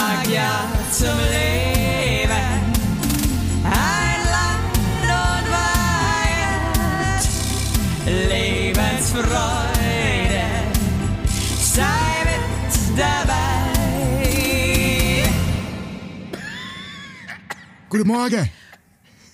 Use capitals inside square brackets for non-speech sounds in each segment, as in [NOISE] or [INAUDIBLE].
sag ja zum Leben. Ein Land und Weihend, Lebensfreude, sei mit dabei. Guten Morgen.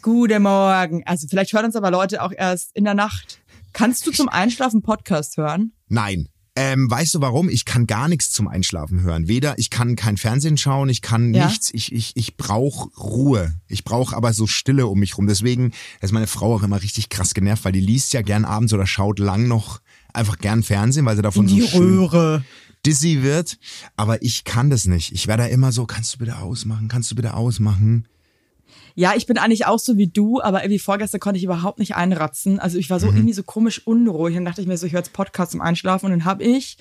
Guten Morgen. Also vielleicht hören uns aber Leute auch erst in der Nacht. Kannst du zum Einschlafen Podcast hören? Nein. Ähm, weißt du warum? Ich kann gar nichts zum Einschlafen hören. Weder, ich kann kein Fernsehen schauen, ich kann Ja? nichts. Ich, ich, ich brauche Ruhe. Ich brauche aber so Stille um mich rum. Deswegen ist meine Frau auch immer richtig krass genervt, weil die liest ja gern abends oder schaut lang noch einfach gern Fernsehen, weil sie davon so schön Röhre. dizzy wird. Aber ich kann das nicht. Ich werde da immer so, kannst du bitte ausmachen? Kannst du bitte ausmachen? Ja, ich bin eigentlich auch so wie du, aber irgendwie vorgestern konnte ich überhaupt nicht einratzen. Also ich war Mhm. so irgendwie so komisch unruhig. Dann dachte ich mir so, ich höre jetzt Podcast zum Einschlafen und dann habe ich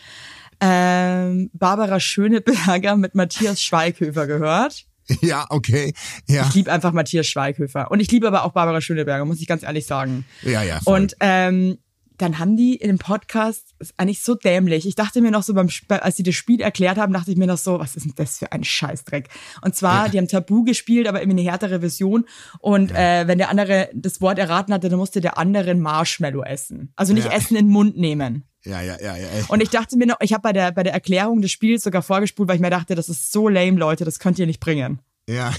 ähm, Barbara Schöneberger mit Matthias Schweighöfer gehört. [LAUGHS] Ja, okay. Ja, Ich liebe einfach Matthias Schweighöfer. Und ich liebe aber auch Barbara Schöneberger, muss ich ganz ehrlich sagen. ja, ja. voll. Und ähm, dann haben die in dem Podcast, ist eigentlich so dämlich. Ich dachte mir noch so beim, als sie das Spiel erklärt haben, dachte ich mir noch so, was ist denn das für ein Scheißdreck? Und zwar, die haben Tabu gespielt, aber irgendwie eine härtere Version. Und äh, wenn der andere das Wort erraten hatte, dann musste der andere ein Marshmallow essen. Also nicht Ja. Essen in den Mund nehmen. ja, ja, ja, ja. Und ich dachte mir noch, ich habe bei der, bei der Erklärung des Spiels sogar vorgespult, weil ich mir dachte, das ist so lame, Leute, das könnt ihr nicht bringen. ja.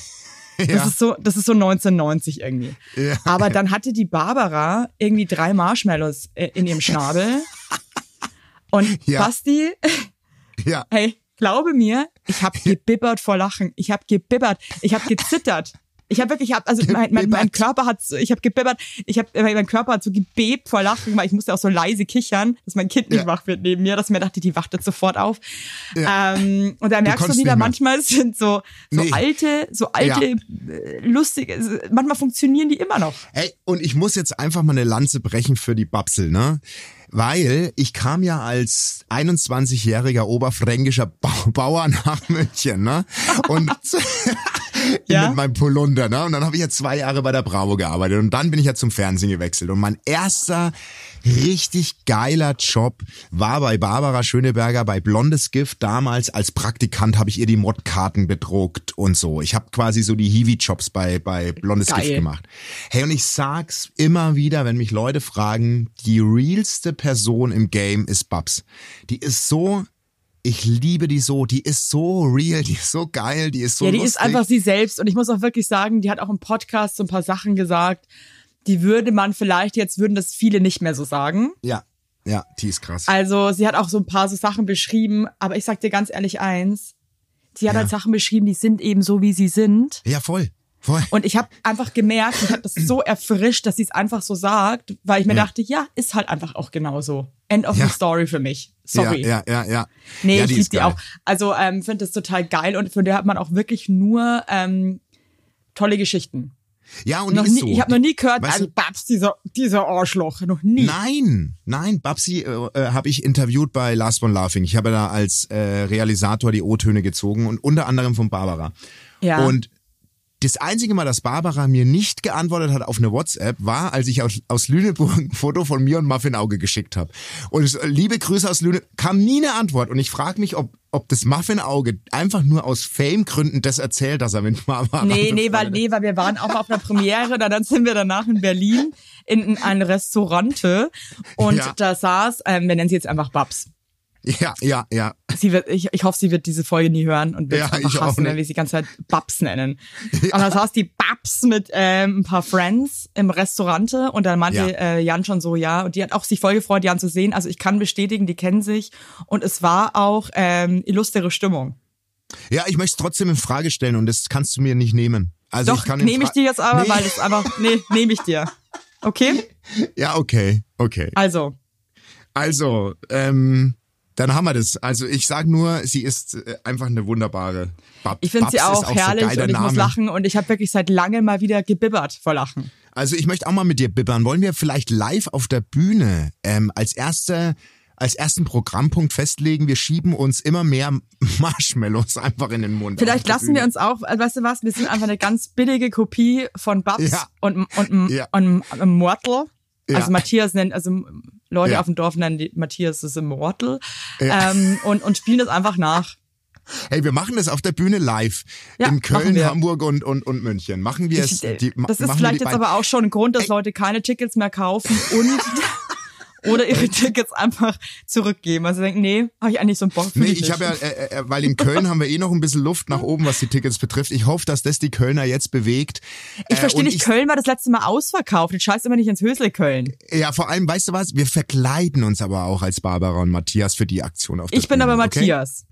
Das ja. ist so, das ist so 1990 irgendwie. Ja. Aber dann hatte die Barbara irgendwie drei Marshmallows äh, in ihrem [LAUGHS] Schnabel. Und Ja. Basti, [LAUGHS] ja. hey, glaube mir, ich habe gebibbert vor Lachen. Ich habe gebibbert. Ich habe gezittert. Ich habe wirklich, ich hab, also mein, mein, mein. Körper hat, so- ich habe gebibbert, ich habe, mein Körper hat so gebebt vor Lachen, weil ich musste auch so leise kichern, dass mein Kind nicht Ja. wach wird neben mir, dass ich mir dachte, die wacht jetzt sofort auf. Ähm, und da merkst du konntest wieder, manchmal sind so, so Nee. alte, so alte, äh, lustige, manchmal funktionieren die immer noch. Ey, und ich muss jetzt einfach mal eine Lanze brechen für die Babsel, ne? Weil ich kam ja als 21-jähriger oberfränkischer Bau Bauer nach München, ne? Und [LAUGHS] [LAUGHS] [LAUGHS] Ja? mit meinem Polunder, ne? Und dann habe ich ja zwei Jahre bei der Bravo gearbeitet und dann bin ich ja zum Fernsehen gewechselt. Und mein erster richtig geiler Job war bei Barbara Schöneberger bei Blondes Gift. Damals als Praktikant habe ich ihr die Modkarten bedruckt und so. Ich habe quasi so die Hiwi-Jobs bei, bei Blondes Geil. Gift gemacht. Hey, und ich sag's immer wieder, wenn mich Leute fragen, die realste Person im Game ist Babs. Die ist so, ich liebe die so, die ist so real, die ist so geil, die ist so ja, die lustig. ist einfach sie selbst. Und ich muss auch wirklich sagen, die hat auch im Podcast so ein paar Sachen gesagt, die würde man vielleicht, jetzt würden das viele nicht mehr so sagen. Ja, ja, die ist krass. Also sie hat auch so ein paar so Sachen beschrieben, aber ich sag dir ganz ehrlich eins, sie hat Ja. halt Sachen beschrieben, die sind eben so, wie sie sind. Ja, voll. Voll. Und ich habe einfach gemerkt, ich habe das so erfrischt, dass sie es einfach so sagt, weil ich mir Ja. dachte, ja, ist halt einfach auch genauso. End of Ja. the story für mich. Sorry. Ja, ja, ja, ja. Nee, ja, ich liebe die auch. Also ähm, finde das total geil und von der hat man auch wirklich nur ähm, tolle Geschichten. Ja, und Noch nie, so. Ich habe noch nie gehört, Weißt also du- Babs, dieser, dieser Arschloch, noch nie. Nein, nein, Babsi äh, äh, habe ich interviewt bei Last One Laughing. Ich habe da als äh, Realisator die O-Töne gezogen und unter anderem von Barbara. Ja. Und das einzige Mal, dass Barbara mir nicht geantwortet hat auf eine WhatsApp, war, als ich aus, aus Lüneburg ein Foto von mir und Muffin Auge geschickt habe. Und es, liebe Grüße aus Lüneburg, kam nie eine Antwort. Und ich frage mich, ob, ob das Muffin Auge einfach nur aus Fame-Gründen das erzählt, dass er mit Barbara Nee, nee, weil, nee, weil wir waren auch auf einer Premiere, und dann sind wir danach in Berlin in, in ein Restaurante und Ja. da saß, ähm, wir nennen sie jetzt einfach Babs. Ja, ja, ja. Sie wird, ich, ich hoffe, sie wird diese Folge nie hören und wird Ja, einfach hassen, wenn wir sie die ganze Zeit Babs nennen. Und dann saß die Babs mit ähm, ein paar Friends im Restaurante und dann meinte Ja. äh, Jan schon so, ja, und die hat auch sich voll gefreut, Jan zu sehen. Also ich kann bestätigen, die kennen sich und es war auch ähm, illustre Stimmung. Ja, ich möchte es trotzdem in Frage stellen und das kannst du mir nicht nehmen. Also Doch, ich kann nehme ich dir jetzt aber, Nee. weil es einfach, nee, nehme ich dir. Okay? [LAUGHS] Ja, okay, okay. Also, Also, ähm, dann haben wir das. Also ich sag nur, sie ist äh, einfach eine wunderbare Bab ich finde sie auch, auch herrlich so und ich Name. muss lachen und ich habe wirklich seit langem mal wieder gebibbert vor Lachen. Also ich möchte auch mal mit dir bibbern. Wollen wir vielleicht live auf der Bühne ähm, als erste als ersten Programmpunkt festlegen, wir schieben uns immer mehr [LAUGHS] Marshmallows einfach in den Mund. Vielleicht lassen wir uns auch, äh, weißt du was, wir sind einfach eine ganz billige Kopie von Babs Ja. und, und, Ja. und, Mortel. Ja. Also Matthias nennt, also Leute Ja. auf dem Dorf nennen die Matthias das Immortal Ja. ähm, und, und spielen das einfach nach. Hey, wir machen das auf der Bühne live. Ja, in Köln. Hamburg und, und, und München. Machen wir es. Äh, die- das ist vielleicht jetzt beiden- aber auch schon ein Grund, dass Leute keine Tickets mehr kaufen und [LAUGHS] oder ihre Tickets einfach zurückgeben. Also denken, nee, habe ich eigentlich so einen Bock für Nee, ich habe ja, äh, äh, weil in Köln haben wir eh noch ein bisschen Luft nach oben, was die Tickets betrifft. Ich hoffe, dass das die Kölner jetzt bewegt. Ich Äh, verstehe nicht, Köln war das letzte Mal ausverkauft. Jetzt scheiß immer nicht ins Hösle Köln. Ja, vor allem, weißt du was? Wir verkleiden uns aber auch als Barbara und Matthias für die Aktion auf der Ich bin Bühne, aber okay? Matthias.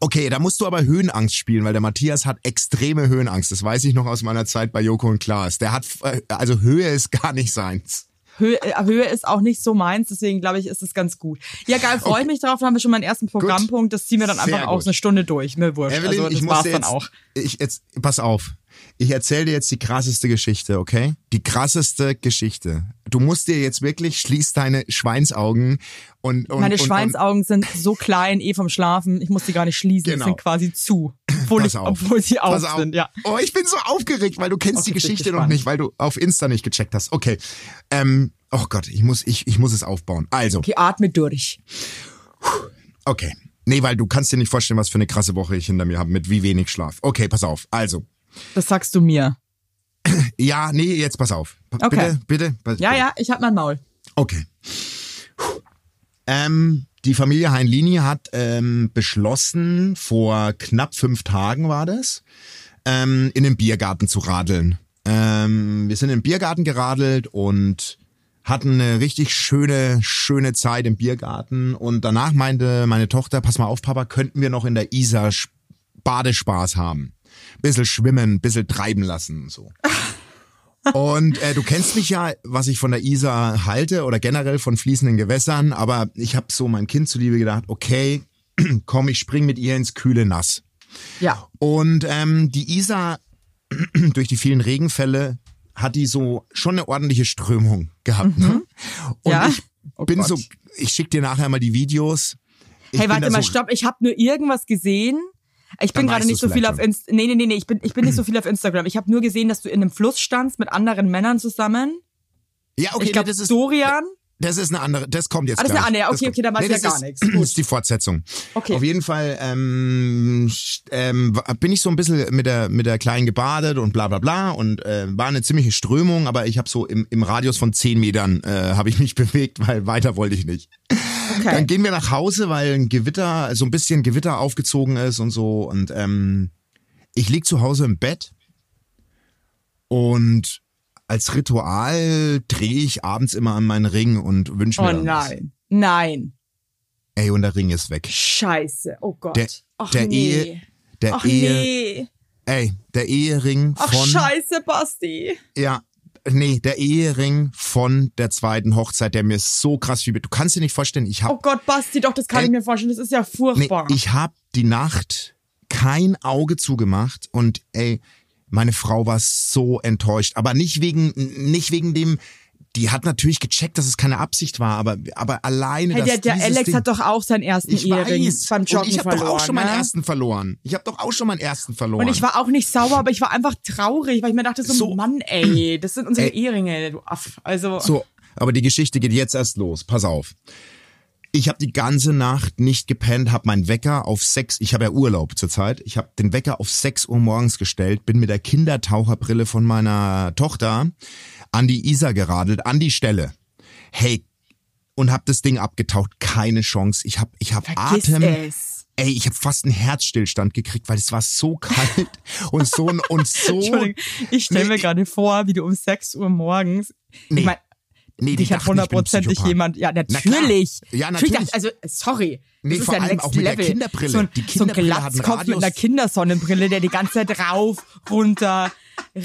Okay, da musst du aber Höhenangst spielen, weil der Matthias hat extreme Höhenangst. Das weiß ich noch aus meiner Zeit bei Joko und Klaas. Der hat, äh, also Höhe ist gar nicht seins. Höhe, äh, Höhe ist auch nicht so meins, deswegen glaube ich, ist es ganz gut. Ja, geil, [LAUGHS] freue ich mich drauf. Dann haben wir schon meinen ersten Programmpunkt. Das ziehen wir dann Sehr einfach auch gut. so eine Stunde durch. Mir wurscht. Evelyn, also das ich war's muss dir dann jetzt, auch. ich jetzt, pass auf. Ich erzähle dir jetzt die krasseste Geschichte, okay? Die krasseste Geschichte. Du musst dir jetzt wirklich, schließ deine Schweinsaugen und, und Meine und, Schweinsaugen sind so klein, eh vom Schlafen. Ich muss die gar nicht schließen. Genau. Die sind quasi zu. Obwohl, ich, obwohl sie auf auf. sind, ja. Oh, ich bin so aufgeregt, weil du kennst Okay, die Geschichte noch nicht, weil du auf Insta nicht gecheckt hast. Okay. Ähm, oh Gott, ich muss, ich, ich muss es aufbauen. Also, Okay, atme durch. okay. Nee, weil du kannst dir nicht vorstellen, was für eine krasse Woche ich hinter mir habe mit wie wenig Schlaf. Okay, pass auf. Also, Das sagst du mir. ja, nee, jetzt pass auf. Okay. Bitte, bitte. Ja, ja, ich hab mein Maul. Okay. Ähm, die Familie Heinlini hat ähm, beschlossen, vor knapp fünf Tagen war das, ähm, in den Biergarten zu radeln. Ähm, wir sind in den Biergarten geradelt und hatten eine richtig schöne, schöne Zeit im Biergarten. Und danach meinte meine Tochter, pass mal auf, Papa, könnten wir noch in der Isar Badespaß haben. Bisschen schwimmen, bisschen treiben lassen und so. [LAUGHS] Und äh, du kennst mich ja, was ich von der Isar halte oder generell von fließenden Gewässern, aber ich habe so mein Kind zuliebe gedacht, okay, [CLEARS THROAT] komm, ich spring mit ihr ins kühle Nass. Ja. Und ähm, die Isar [CLEARS THROAT] durch die vielen Regenfälle hat die so schon eine ordentliche Strömung gehabt. Ne? Und Ja. ich Oh bin Gott. so, ich schick dir nachher mal die Videos. Ich Hey, warte mal, so, stopp. Ich habe nur irgendwas gesehen. Ich bin gerade nicht so viel auf Inst Nee, nee, nee, nee, ich bin, ich bin nicht so [CLEARS THROAT] viel auf Instagram. Ich habe nur gesehen, dass du in einem Fluss standst mit anderen Männern zusammen. Ja, okay, ich glaube, das ist Dorian. Das ist eine andere, das kommt jetzt Ah, das ist gleich. eine andere, okay, okay, weiß ich das ja gar ist- nichts. [CLEARS THROAT] Das ist die Fortsetzung. Okay. Auf jeden Fall ähm, ähm, bin ich so ein bisschen mit der mit der Kleinen gebadet und bla bla bla und äh, war eine ziemliche Strömung, aber ich habe so im, im Radius von zehn Metern äh, habe ich mich [LAUGHS] bewegt, weil weiter wollte ich nicht. Okay. Dann gehen wir nach Hause, weil ein Gewitter, so ein bisschen Gewitter aufgezogen ist und so. Und ähm, ich lieg zu Hause im Bett und als Ritual drehe ich abends immer an meinen Ring und wünsche mir Oh dann was. nein. Nein. Ey, und der Ring ist weg. Scheiße. Oh Gott. Der, Ach der nee. Ehe, der Ach Ehe, nee. ey, der Ehering Ach von, scheiße, Basti. ja, nee, der Ehering von der zweiten Hochzeit, der mir so krass viel, du kannst dir nicht vorstellen, ich Oh hab, Gott, Basti, doch, das kann Ey. ich mir vorstellen. Das ist ja nee, furchtbar. ich hab die Nacht kein Auge zugemacht und ey, meine Frau war so enttäuscht, aber nicht wegen, nicht wegen dem, die hat natürlich gecheckt, dass es keine Absicht war, aber, aber alleine, hey, dass der, der Alex Ding, hat doch auch seinen ersten ich Ehering weiß, beim und Joggen ich habe doch auch schon meinen ne? ersten verloren. Ich habe doch auch schon meinen ersten verloren. Und ich war auch nicht sauer, aber ich war einfach traurig, weil ich mir dachte so, So. Mann, ey, das sind unsere Ey. Eheringe, du Aff. Also, So, aber die Geschichte geht jetzt erst los. Pass auf. Ich habe die ganze Nacht nicht gepennt, habe meinen Wecker auf sechs. Ich habe ja Urlaub zurzeit. Ich habe den Wecker auf sechs Uhr morgens gestellt, bin mit der Kindertaucherbrille von meiner Tochter an die Isar geradelt, an die Stelle. Hey, und hab das Ding abgetaucht. Keine Chance. Ich hab, ich hab vergiss Atem. es. Ey, ich habe fast einen Herzstillstand gekriegt, weil es war so kalt [LAUGHS] und so und so. Entschuldigung, ich stelle Nee, mir gerade vor, wie du um 6 Uhr morgens, Nee. ich mein, Nee, dich hat hundertprozentig jemand, ja, Na natürlich. Ja, natürlich. dachte- Also, sorry. Nee, das ist vor ja allem Next auch mit der Level. Kinderbrille. So ein, Die so ein Kinderbrille hat einen Glatzkopf mit einer. Kindersonnenbrille, der die ganze Zeit rauf, runter,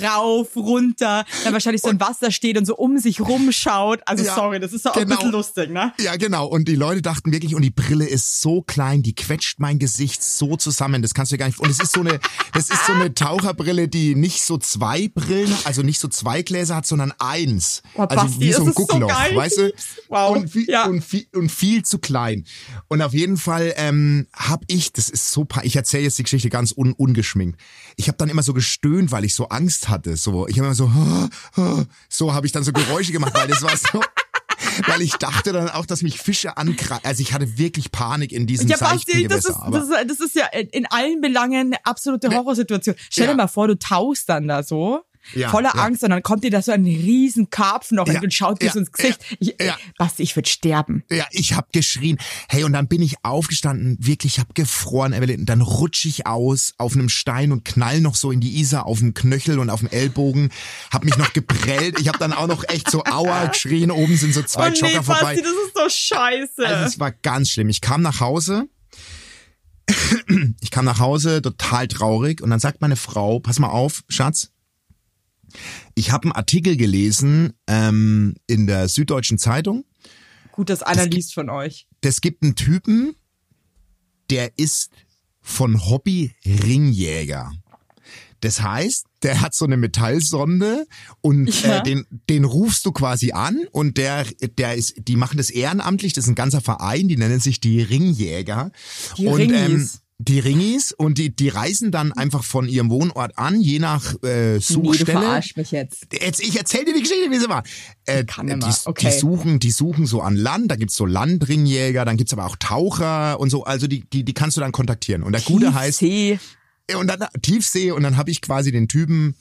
rauf, runter, dann wahrscheinlich so im Wasser steht und so um sich rumschaut. Also, Ja, sorry, das ist doch auch genau. ein bisschen lustig, ne? Ja, genau. Und die Leute dachten wirklich, und die Brille ist so klein, die quetscht mein Gesicht so zusammen. Das kannst du dir gar nicht. Und es ist so eine, das ist so eine Taucherbrille, die nicht so zwei Brillen, also nicht so zwei Gläser hat, sondern eins. Boah, also Basti, wie so ein so Guckloch, geil. weißt du? Wow. Und viel, Ja. und, viel, und viel zu klein. Und auf jeden Fall ähm, hab ich, das ist so, ich erzähle jetzt die Geschichte ganz un, ungeschminkt. Ich habe dann immer so gestöhnt, weil ich so Angst hatte. So, ich habe immer so, so habe ich dann so Geräusche gemacht, weil das war so. [LAUGHS] Weil ich dachte dann auch, dass mich Fische angreifen. Also ich hatte wirklich Panik in diesem Ja, Basti, das ist, das, ist, das ist ja in allen Belangen eine absolute Horrorsituation. Stell dir Ja. mal vor, du tauchst dann da so. Ja, voller ja. Angst und dann kommt dir da so ein riesen Karpfen noch Ja, und schaut dir ja, so ins Gesicht. ich, ja. Basti, ich würde sterben. Ja, ich hab geschrien. Hey, und dann bin ich aufgestanden, wirklich, ich hab gefroren, Evelyn. Und dann rutsch ich aus auf einem Stein und knall noch so in die Isar auf dem Knöchel und auf dem Ellbogen. Hab mich noch geprellt. Ich hab dann auch noch echt so Aua geschrien. Oben sind so zwei oh nee, Jogger vorbei. Basti, das ist so scheiße. Also es war ganz schlimm. Ich kam nach Hause. Ich kam nach Hause total traurig und dann sagt meine Frau, pass mal auf, Schatz, ich habe einen Artikel gelesen ähm, in der Süddeutschen Zeitung. Gut, dass einer liest von euch. Das gibt einen Typen, der ist von Hobby Ringjäger. Das heißt, der hat so eine Metallsonde und Ja. äh, den, den rufst du quasi an und der, der ist, die machen das ehrenamtlich, das ist ein ganzer Verein, die nennen sich die Ringjäger. Die und, Ähm, Ringis. Die Ringis und die, die reisen dann einfach von ihrem Wohnort an, je nach äh, Nee, du Suchstelle. mich jetzt. Jetzt, ich erzähl dir die Geschichte, wie sie war. Äh, Kann die, immer. Okay. die suchen, die suchen so an Land, da gibt's so Landringjäger, dann gibt's aber auch Taucher und so, also die, die, die kannst du dann kontaktieren. Und der Gute heißt, Tiefsee. und dann Tiefsee und dann habe ich quasi den Typen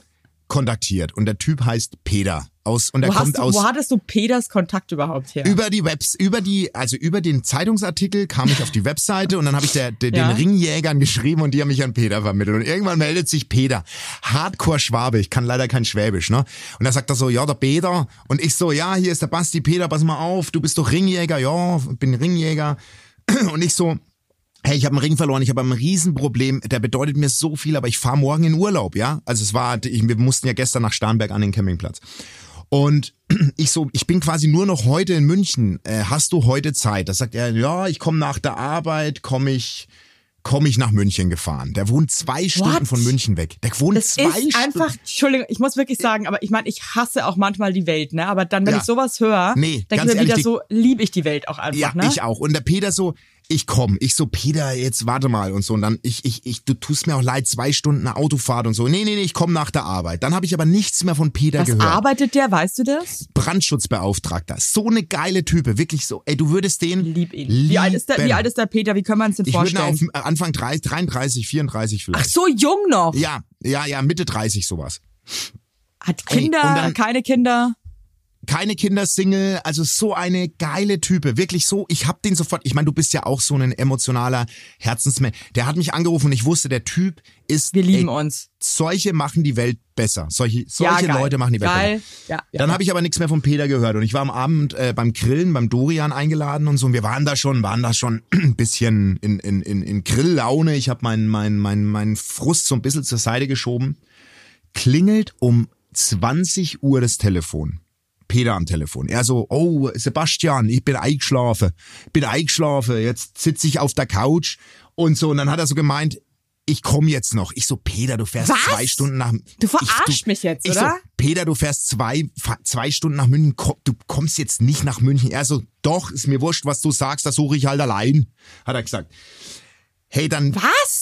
kontaktiert und der Typ heißt Peter aus und er Wo, kommt du, aus wo hattest du Peters Kontakt überhaupt her? über die Webs, über die, also über den Zeitungsartikel kam ich auf die Webseite und dann habe ich der, der, Ja. den Ringjägern geschrieben und die haben mich an Peter vermittelt. Und irgendwann meldet sich Peter, Hardcore Schwabe, ich kann leider kein Schwäbisch, ne? Und da sagt er so, ja, der Peter. Und ich so, ja, hier ist der Basti, Peter, pass mal auf, du bist doch Ringjäger, ja, bin Ringjäger. [CLEARS THROAT] Und ich so, Hey, ich habe einen Ring verloren, ich habe ein Riesenproblem, der bedeutet mir so viel, aber ich fahre morgen in Urlaub, ja? Also es war, ich, wir mussten ja gestern nach Starnberg an den Campingplatz. Und [CLEARS THROAT] ich so, ich bin quasi nur noch heute in München. Äh, hast du heute Zeit? Da sagt er, ja, ich komme nach der Arbeit, komme ich, komme ich nach München gefahren. Der wohnt zwei Stunden von München weg. Der wohnt Das zwei ist Stunden. einfach, Entschuldigung, ich muss wirklich sagen, aber ich meine, ich hasse auch manchmal die Welt, ne? Aber dann, wenn Ja. ich sowas höre, Nee, denke ganz ich mir wieder ehrlich, die- so, liebe ich die Welt auch einfach, Ja, ne? ich auch. Und der Peter so, ich komm. Ich so, Peter, jetzt warte mal und so. Und dann, ich, ich, ich, du tust mir auch leid, zwei Stunden eine Autofahrt und so. Nee, nee, nee, ich komm nach der Arbeit. Dann habe ich aber nichts mehr von Peter Was gehört. arbeitet der, weißt du das? Brandschutzbeauftragter. So eine geile Type. Wirklich so. Ey, du würdest den. Lieb ihn. Wie alt, ist der, wie alt ist der Peter? Wie können wir uns den Ich vorstellen? auf Anfang 30, 33, 34 vielleicht. Ach, so jung noch. Ja, ja, ja, Mitte 30 sowas. Hat Ey, Kinder, und dann- keine Kinder. Keine Kindersingle, also so eine geile Type, wirklich so, ich hab den sofort, ich meine, du bist ja auch so ein emotionaler Herzensmensch. Der hat mich angerufen und ich wusste, der Typ ist Wir lieben ey, uns. solche machen die Welt besser. Solche solche ja. Leute machen die Welt geil. besser. Ja, ja, Dann ja. habe ich aber nichts mehr von Peter gehört und ich war am Abend äh, beim Grillen beim Dorian eingeladen und so und wir waren da schon, waren da schon [CLEARS THROAT] ein bisschen in in in, in Grilllaune. Ich habe meinen mein, mein, mein Frust so ein bisschen zur Seite geschoben. Klingelt um 20 Uhr das Telefon. Peter am Telefon. Er so, oh, Sebastian, ich bin eingeschlafen. Bin eingeschlafen, jetzt sitze ich auf der Couch und so. Und dann hat er so gemeint, ich komme jetzt noch. Ich so, Peter, du fährst Was? zwei Stunden nach... Du verarschst ich, mich jetzt, ich oder? So, Peter, du fährst zwei, zwei Stunden nach München. Komm, Du kommst jetzt nicht nach München. Er so, doch, ist mir wurscht, was du sagst, das suche ich halt allein, hat er gesagt. Hey, dann... Was?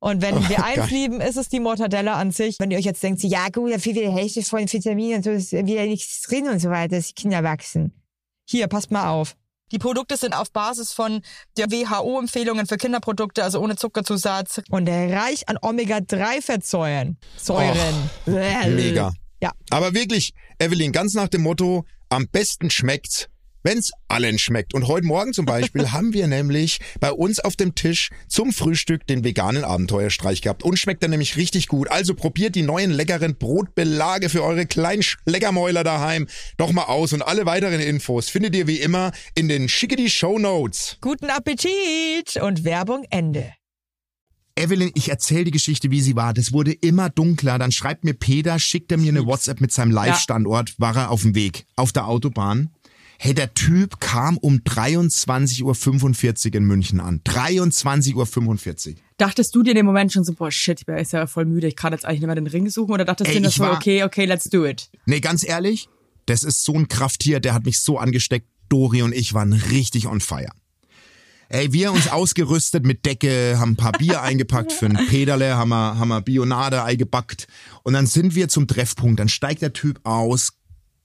Und wenn wir eins geil. lieben, ist es die Mortadella an sich. Wenn ihr euch jetzt denkt, ja gut, da fehlt wieder Hälfte von Vitaminen und so, ist wieder nichts drin und so weiter, dass die Kinder wachsen. Hier, passt mal auf. Die Produkte sind auf Basis von der WHO-Empfehlungen für Kinderprodukte, also ohne Zuckerzusatz und reich an Omega-3-Fettsäuren. Säuren. Mega. Ja. Aber wirklich, Evelyn, ganz nach dem Motto, am besten schmeckt's, wenn's allen schmeckt. Und heute Morgen zum Beispiel [LAUGHS] haben wir nämlich bei uns auf dem Tisch zum Frühstück den veganen Abenteuerstreich gehabt. Und schmeckt er nämlich richtig gut. Also probiert die neuen leckeren Brotbelage für eure kleinen Schleckermäuler daheim doch mal aus. Und alle weiteren Infos findet ihr wie immer in den Schickety Show Notes. Guten Appetit und Werbung Ende. Evelyn, ich erzähle die Geschichte, wie sie war. Das wurde immer dunkler. Dann schreibt mir Peter, schickt er mir eine WhatsApp mit seinem Live-Standort, war er auf dem Weg, auf der Autobahn. Hey, der Typ kam um 23.45 Uhr in München an. 23.45 Uhr. Dachtest du dir in dem Moment schon so, boah, shit, ich bin jetzt ja voll müde, ich kann jetzt eigentlich nicht mehr den Ring suchen? Oder dachtest Ey, du dir so, war- okay, okay, let's do it? Nee, ganz ehrlich, das ist so ein Krafttier, der hat mich so angesteckt. Dori und ich waren richtig on fire. Ey, wir uns [LAUGHS] ausgerüstet mit Decke, haben ein paar Bier [LAUGHS] eingepackt für ein Pederle, haben wir, haben wir Bionade eingebackt. Und dann sind wir zum Treffpunkt. Dann steigt der Typ aus.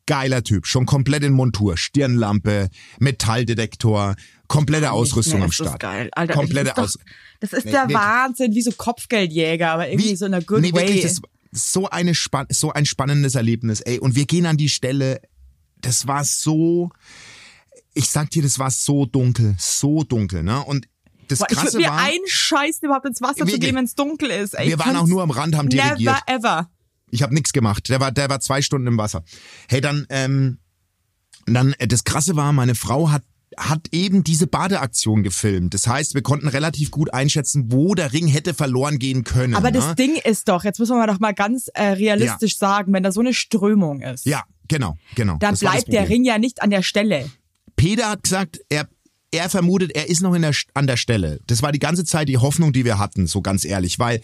Geiler Typ, schon komplett in Montur, Stirnlampe, Metalldetektor, komplette Ausrüstung Nee, am Start. geil. Alter, komplette das ist, Aus. doch, das ist Nee, der wirklich. Wahnsinn, wie so Kopfgeldjäger, aber irgendwie so in einer good nee, way. Wirklich, das, so, eine spann so ein spannendes Erlebnis, ey. Und wir gehen an die Stelle, das war so, ich sag dir, das war so dunkel, so dunkel, ne? Und das Boah, ich Krasse würde mir war, einscheißen, überhaupt ins Wasser zu Wirklich. gehen, wenn es dunkel ist. Ey, wir waren auch nur am Rand, haben dirigiert. Never ever. Ich habe nichts gemacht. Der war, der war zwei Stunden im Wasser. Hey, dann, ähm, dann äh, das Krasse war, meine Frau hat hat eben diese Badeaktion gefilmt. Das heißt, wir konnten relativ gut einschätzen, wo der Ring hätte verloren gehen können. Aber ne? das Ding ist doch, jetzt müssen wir doch mal ganz äh, realistisch sagen, wenn da so eine Strömung ist, ja, genau, genau. dann bleibt der. Ring ja nicht an der Stelle. Peter hat gesagt, er, er vermutet, er ist noch der, an der Stelle. Das war die ganze Zeit die Hoffnung, die wir hatten, so ganz ehrlich, weil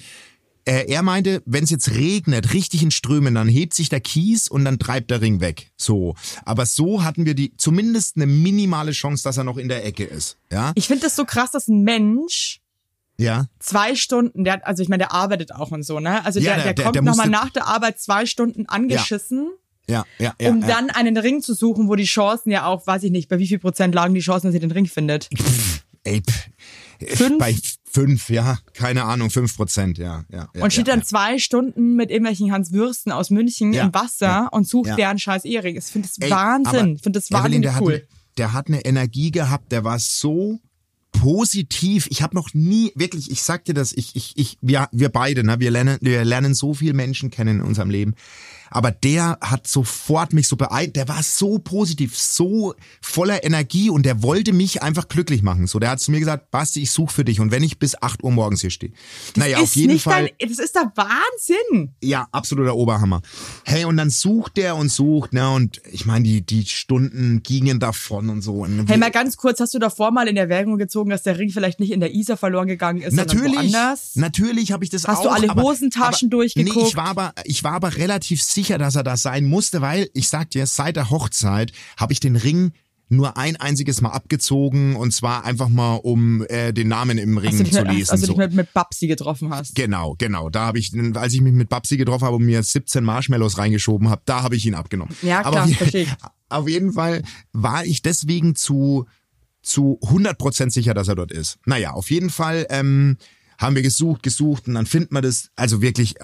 äh, er meinte, wenn es jetzt regnet, richtig in Strömen, dann hebt sich der Kies und dann treibt der Ring weg. So. Aber so hatten wir die zumindest eine minimale Chance, dass er noch in der Ecke ist. Ja? Ich finde das so krass, dass ein Mensch Ja. zwei Stunden, der, also ich meine, der arbeitet auch und so, ne? Also Ja, der, der- kommt der nochmal nach der Arbeit zwei Stunden angeschissen, Ja, ja, ja. um ja. dann einen Ring zu suchen, wo die Chancen ja auch, weiß ich nicht, bei wie viel Prozent lagen die Chancen, dass ihr den Ring findet. Ey, pff. Fünf? Bei fünf, ja, keine Ahnung, fünf Prozent, ja, ja. ja und steht ja, dann ja. zwei Stunden mit irgendwelchen Hans Würsten aus München im Wasser und sucht deren scheiß Ehering. Ich finde das Ey, Wahnsinn. Ich finde das Evelyn, wahnsinnig der hat, cool. ne- der hat eine Energie gehabt, der war so positiv. Ich habe noch nie wirklich, ich sag dir das, ich ich ich wir wir beide, ne, wir lernen wir lernen so viel Menschen kennen in unserem Leben. Aber der hat sofort mich so beeindruckt, der war so positiv, so voller Energie und der wollte mich einfach glücklich machen. So, der hat zu mir gesagt, Basti, ich suche für dich und wenn ich bis 8 Uhr morgens hier stehe. Naja, auf jeden nicht Fall. Dein, das ist der Wahnsinn. Ja, absoluter Oberhammer. Hey, und dann sucht der und sucht, ne, und ich meine, die, die Stunden gingen davon und so. Und Hey, mal ganz kurz, hast du davor mal in Erwägung gezogen, dass der Ring vielleicht nicht in der Isar verloren gegangen ist, sondern natürlich, woanders? natürlich habe ich das Hast auch. du alle Hosentaschen aber, durchgeguckt? Nee, ich war aber, ich war aber relativ sicher, dass er das sein musste, weil ich sag dir, seit der Hochzeit habe ich den Ring nur ein einziges Mal abgezogen und zwar einfach mal, um äh, den Namen im Ring Als du dich zu lesen. als du so. dich mit, mit Babsi getroffen hast. Genau, genau. Da habe ich, als ich mich mit Babsi getroffen habe und mir 17 Marshmallows reingeschoben habe, da habe ich ihn abgenommen. Ja, Aber klar, auf, je- verstehe ich. [LAUGHS] auf jeden Fall war ich deswegen zu zu 100% sicher, dass er dort ist. Naja, auf jeden Fall ähm, haben wir gesucht, gesucht und dann findet man das, also wirklich äh,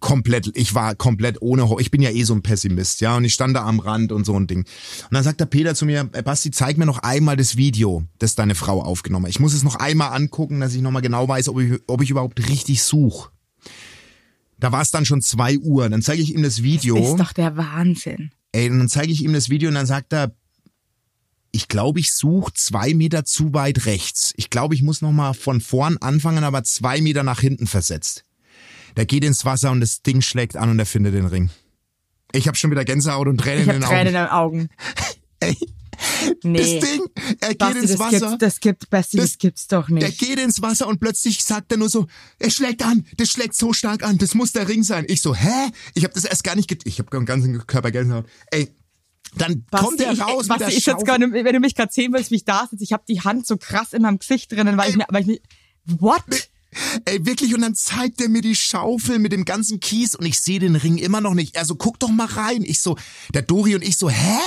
komplett, ich war komplett ohne, ich bin ja eh so ein Pessimist, ja, und ich stand da am Rand und so ein Ding. Und dann sagt der Peter zu mir, "Ey, Basti, zeig mir noch einmal das Video, das deine Frau aufgenommen hat. Ich muss es noch einmal angucken, dass ich nochmal genau weiß, ob ich, ob ich überhaupt richtig suche. Da war es dann schon zwei Uhr, dann zeige ich ihm das Video. Ist doch der Wahnsinn. Ey, und dann zeige ich ihm das Video und dann sagt er, ich glaube, ich suche zwei Meter zu weit rechts. Ich glaube, ich muss nochmal von vorn anfangen, aber zwei Meter nach hinten versetzt. Der geht ins Wasser und das Ding schlägt an und er findet den Ring. Ich habe schon wieder Gänsehaut und Tränen Ich in den Tränen in Augen. den Augen. [LAUGHS] Ey, Nee. das Ding, er geht Basti, ins das Wasser. gibt's, das gibt, Basti, das, Das- gibt's doch Der nicht. geht ins Wasser und plötzlich sagt er nur so, er schlägt an, das schlägt so stark an, das muss der Ring sein. Ich so, hä? Ich habe das erst gar nicht, get ich habe den ganzen Körper Gänsehaut. Ey, dann kommt er raus ich, Basti, der ich jetzt Schaufel. gerade, wenn du mich gerade sehen willst, wie ich da sitze, ich habe die Hand so krass in meinem Gesicht drinnen, weil ich mir, weil ich mir, what? Ey, wirklich, und dann zeigt er mir die Schaufel mit dem ganzen Kies und ich sehe den Ring immer noch nicht. Er so, guck doch mal rein. Ich so, der Dori und ich so, hä?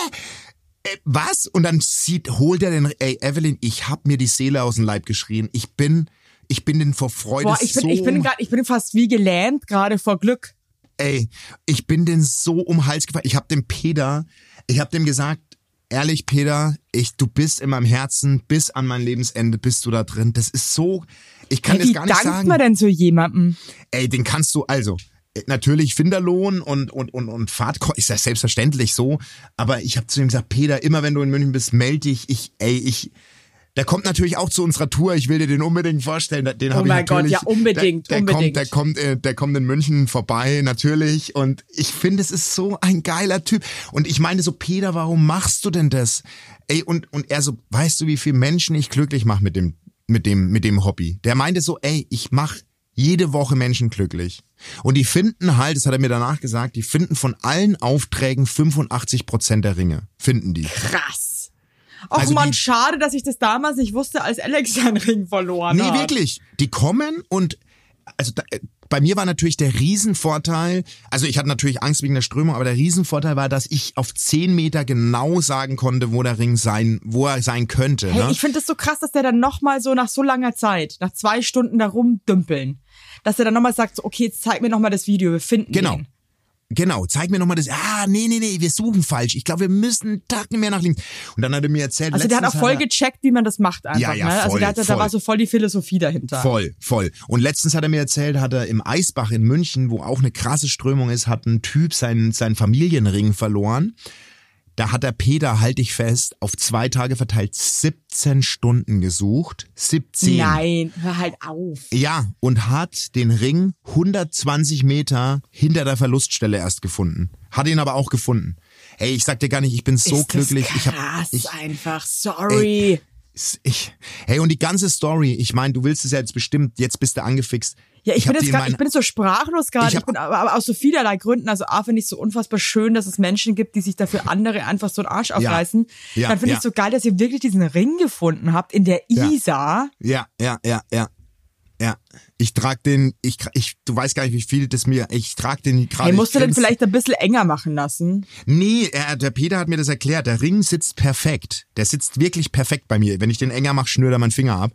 Äh, was? Und dann sieht, holt er den, ey, Evelyn, ich hab mir die Seele aus dem Leib geschrien. Ich bin, ich bin den vor Freude Boah, ich bin, so, ich bin gerade, ich bin fast wie gelähmt gerade vor Glück. ey, ich bin den so um Hals gefallen. Ich hab dem Peter, ich hab dem gesagt, ehrlich, Peter, ich, du bist in meinem Herzen, bis an mein Lebensende bist du da drin. Das ist so, ich kann Ey, das wie gar nicht dankt sagen. man denn so jemandem? Ey, den kannst du also natürlich Finderlohn und und und und Fahrtkosten ist ja selbstverständlich so, aber ich habe zu ihm gesagt, Peter, immer wenn du in München bist, melde dich. Ich ey, ich Der kommt natürlich auch zu unserer Tour. Ich will dir den unbedingt vorstellen. Den Oh mein Gott, ja, unbedingt, der, der unbedingt. Kommt, der kommt, äh, der kommt in München vorbei, natürlich. Und ich finde, es ist so ein geiler Typ. Und ich meine so, Peter, warum machst du denn das? Ey, und, und er so, weißt du, wie viele Menschen ich glücklich mache mit dem, mit dem, mit dem Hobby? Der meinte so, ey, ich mach jede Woche Menschen glücklich. Und die finden halt, das hat er mir danach gesagt, die finden von allen Aufträgen 85 Prozent der Ringe. Finden die. Krass. Och Also man, schade, dass ich das damals nicht wusste, als Alex seinen Ring verloren Nee, hat. wirklich. Die kommen und also da, äh, bei mir war natürlich der Riesenvorteil, also ich hatte natürlich Angst wegen der Strömung, aber der Riesenvorteil war, dass ich auf 10 Meter genau sagen konnte, wo der Ring sein, wo er sein könnte. Hey, ne? ich finde das so krass, dass der dann nochmal so nach so langer Zeit, nach zwei Stunden da rumdümpeln, dass er dann nochmal sagt, so, okay, jetzt zeig mir nochmal das Video, wir finden Genau. ihn. Genau, zeig mir nochmal das. Ah, nee, nee, nee, wir suchen falsch. Ich glaube, wir müssen einen Tacken mehr nach links. Und dann hat er mir erzählt, Also der hat auch voll er- gecheckt, wie man das macht einfach. Ja, ja, ne? Also voll, der hatte, da war so voll die Philosophie dahinter. Voll, voll. Und letztens hat er mir erzählt, hat er im Eisbach in München, wo auch eine krasse Strömung ist, hat ein Typ seinen, seinen Familienring verloren. Da hat der Peter, halt dich fest, auf zwei Tage verteilt 17 Stunden gesucht. 17. Nein, hör halt auf. Ja, und hat den Ring 120 Meter hinter der Verluststelle erst gefunden. Hat ihn aber auch gefunden. Ey, ich sag dir gar nicht, ich bin so ist glücklich. Das ich hab, krass ich, einfach, sorry. ich, hey, und die ganze Story, ich meine, du willst es ja jetzt bestimmt, jetzt bist du angefixt. Ja, ich, hab bin jetzt mein- ich bin jetzt so sprachlos gerade. Ich Ich, bin aber, aus so vielerlei Gründen. Also A finde ich so unfassbar schön, dass es Menschen gibt, die sich dafür andere einfach so einen Arsch aufreißen. Ja, Dann finde ja. ich so geil, dass ihr wirklich diesen Ring gefunden habt in der Ja. Isar. Ja, ja, ja, ja. Ja, ich trag den, ich, ich, du weißt gar nicht, wie viel das mir, ich trag den gerade. Hey, musst du ich den vielleicht ein bisschen enger machen lassen? Nee, er, der Peter hat mir das erklärt. Der Ring sitzt perfekt. Der sitzt wirklich perfekt bei mir. Wenn ich den enger mache, schnürt er meinen Finger ab.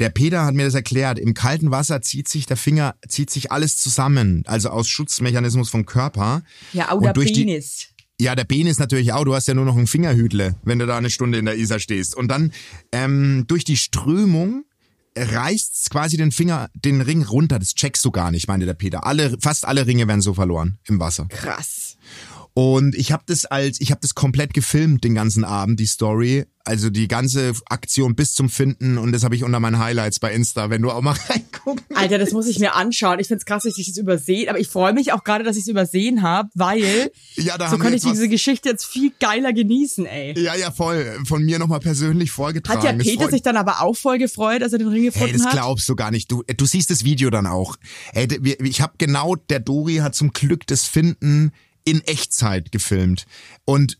Der Peter hat mir das erklärt. Im kalten Wasser zieht sich der Finger, zieht sich alles zusammen. Also aus Schutzmechanismus vom Körper. Ja, Und oder durch die- Penis. Ja, der Bein ist natürlich auch, du hast ja nur noch ein Fingerhütle, wenn du da eine Stunde in der Isar stehst. Und dann ähm, durch die Strömung reißt quasi den Finger, den Ring runter. Das checkst du gar nicht, meinte der Peter. Alle, fast alle Ringe werden so verloren im Wasser. Krass. Und ich habe das als, ich habe das komplett gefilmt den ganzen Abend, die Story. Also die ganze Aktion bis zum Finden und das habe ich unter meinen Highlights bei Insta, wenn du auch mal [LAUGHS] reingucken. Alter, das muss ich mir anschauen. Ich find's krass, dass ich das übersehe. Aber ich freue mich auch gerade, dass ich es übersehen habe, weil Ja, da so kann ich diese Geschichte jetzt viel geiler genießen, ey. Ja, ja, voll. Von mir nochmal persönlich vorgetragen. Hat Das Peter sich dann aber auch voll gefreut, als er den Ring gefunden Hey, das hat? glaubst du gar nicht. Du, du siehst das Video dann auch. Ey, ich habe genau, der Dori hat zum Glück das Finden in Echtzeit gefilmt. Und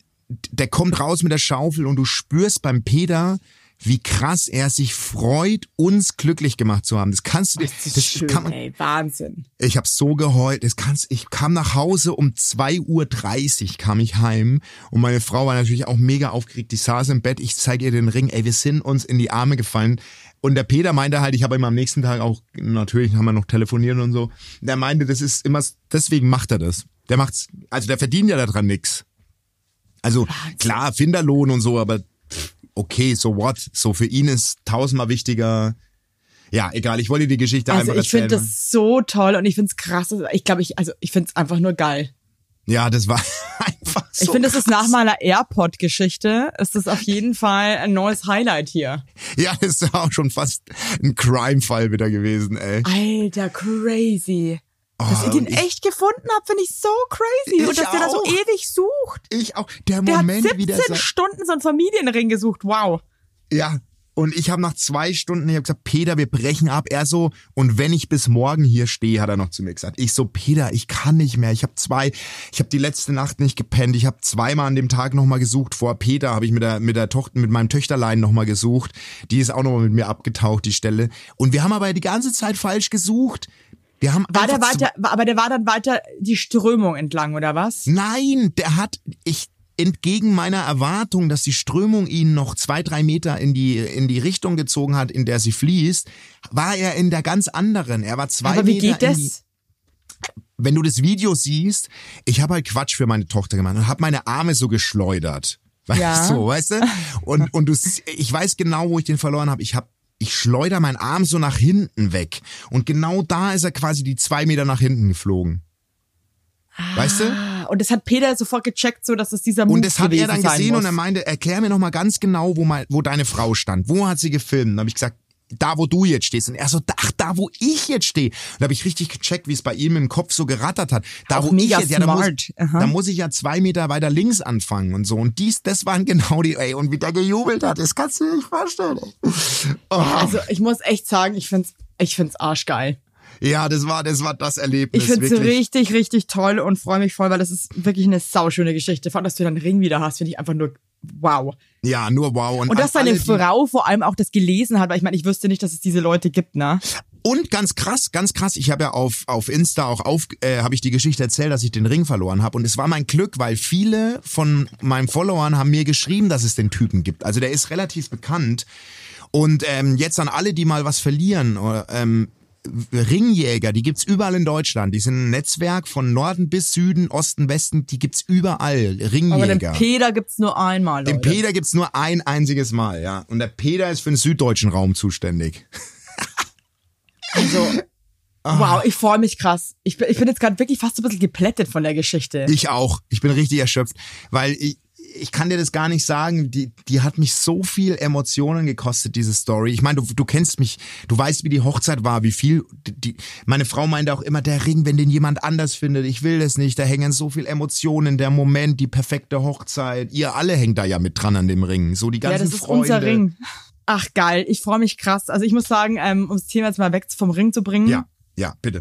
der kommt raus mit der Schaufel und du spürst beim Peter, wie krass er sich freut, uns glücklich gemacht zu haben. Das kannst du dir, Das ist schön, kann man, ey. Wahnsinn. ich habe so geheult. Das kannst, ich kam nach Hause um 2.30 Uhr kam ich heim und meine Frau war natürlich auch mega aufgeregt. Die saß im Bett, ich zeige ihr den Ring. Ey, wir sind uns in die Arme gefallen. Und der Peter meinte halt, ich habe ihm am nächsten Tag auch, natürlich haben wir noch telefoniert und so. Der meinte, das ist immer, deswegen macht er das. Der macht's, also der verdient ja daran nix. Also klar, Finderlohn und so, aber okay, so what? So für ihn ist tausendmal wichtiger. Ja, egal, ich wollte die Geschichte Also einfach ich finde erzählen. das so toll und ich find's krass. Ich glaube, ich, also ich find's einfach nur geil. Ja, das war [LAUGHS] einfach so. ich finde, das ist nach meiner AirPod-Geschichte, ist das auf jeden Fall ein neues Highlight hier. Ja, das ist auch schon fast ein Crime-Fall wieder gewesen, ey. Alter, crazy. Dass ihr und den ich- echt gefunden habt, finde ich so crazy. Ich und dass der da so auch. ewig sucht. Ich auch. Der Der Moment, hat wie der 17 sa- Stunden so einen Familienring gesucht. Wow. Ja. Und ich habe nach zwei Stunden, ich habe gesagt, Peter, wir brechen ab. Er so, und wenn ich bis morgen hier stehe, hat er noch zu mir gesagt. Ich so, Peter, ich kann nicht mehr. Ich habe zwei, ich habe die letzte Nacht nicht gepennt. Ich habe zweimal an dem Tag nochmal gesucht. Vor Peter habe ich mit der mit der Tochter, mit meinem Töchterlein nochmal gesucht. Die ist auch nochmal mit mir abgetaucht, die Stelle. Und wir haben aber die ganze Zeit falsch gesucht. Wir haben War der weiter, aber der war dann weiter die Strömung entlang, oder was? Nein, der hat, ich, entgegen meiner Erwartung, dass die Strömung ihn noch zwei, drei Meter in die, in die Richtung gezogen hat, in der sie fließt, war er in der ganz anderen. Er war zwei Aber wie Meter geht in die, das? wenn du das Video siehst, ich habe halt Quatsch für meine Tochter gemacht und habe meine Arme so geschleudert. Weißt Ja. du, weißt du? [LAUGHS] Und, und du, ich weiß genau, wo ich den verloren habe. Ich habe ich schleuder meinen Arm so nach hinten weg. Und genau da ist er quasi die zwei Meter nach hinten geflogen. Weißt du? und das hat Peter sofort gecheckt, so dass es dieser Move Und das hat er dann gesehen und er meinte, erklär mir noch mal ganz genau, wo, mein, wo deine Frau stand. Wo hat sie gefilmt? Dann habe ich gesagt, da, wo du jetzt stehst. Und er so, ach, da, wo ich jetzt stehe. Und da habe ich richtig gecheckt, wie es bei ihm im Kopf so gerattert hat. Da, Auch wo ich jetzt, ja, da muss, da muss ich ja zwei Meter weiter links anfangen und so. Und dies, das waren [LAUGHS] genau die, ey, und wie der gejubelt hat, das kannst du dir nicht vorstellen. Oh, Also ich muss echt sagen, ich find's, ich find's arschgeil. ja, das war, das war das Erlebnis. Ich find's wirklich. richtig, richtig toll und freue mich voll, weil das ist wirklich eine sauschöne Geschichte. Vor allem, dass du dann Ring wieder hast, finde ich einfach nur wow. Ja, nur wow. Und dass deine alle, die- Frau vor allem auch das gelesen hat, weil ich meine, ich wüsste nicht, dass es diese Leute gibt, ne? Und ganz krass, ganz krass, ich habe ja auf, auf Insta auch auf, äh, habe ich die Geschichte erzählt, dass ich den Ring verloren habe. Und es war mein Glück, weil viele von meinen Followern haben mir geschrieben, dass es den Typen gibt. Also der ist relativ bekannt. Und ähm, jetzt an alle, die mal was verlieren, oder, ähm, Ringjäger, die gibt's überall in Deutschland. Die sind ein Netzwerk von Norden bis Süden, Osten, Westen, die gibt's überall. Aber den Ringjäger. Peter gibt's nur einmal, Leute. Den Peter gibt's nur ein einziges Mal, ja. Und der Peter ist für den süddeutschen Raum zuständig. [LAUGHS] Also, Ah. wow, ich freue mich krass. Ich bin, ich bin jetzt gerade wirklich fast so ein bisschen geplättet von der Geschichte. Ich auch. Ich bin richtig erschöpft, weil ich, ich kann dir das gar nicht sagen. Die, die hat mich so viel Emotionen gekostet, diese Story. Ich meine, du, du kennst mich, du weißt, wie die Hochzeit war, wie viel. Die, meine Frau meinte auch immer, der Ring, wenn den jemand anders findet, ich will das nicht. Da hängen so viel Emotionen, der Moment, die perfekte Hochzeit. Ihr alle hängt da ja mit dran an dem Ring. So die ja, ganzen das ist Freunde. unser Ring. Ach geil, ich freue mich krass. Also ich muss sagen, ähm, um das Thema jetzt mal weg vom Ring zu bringen. Ja, ja, bitte.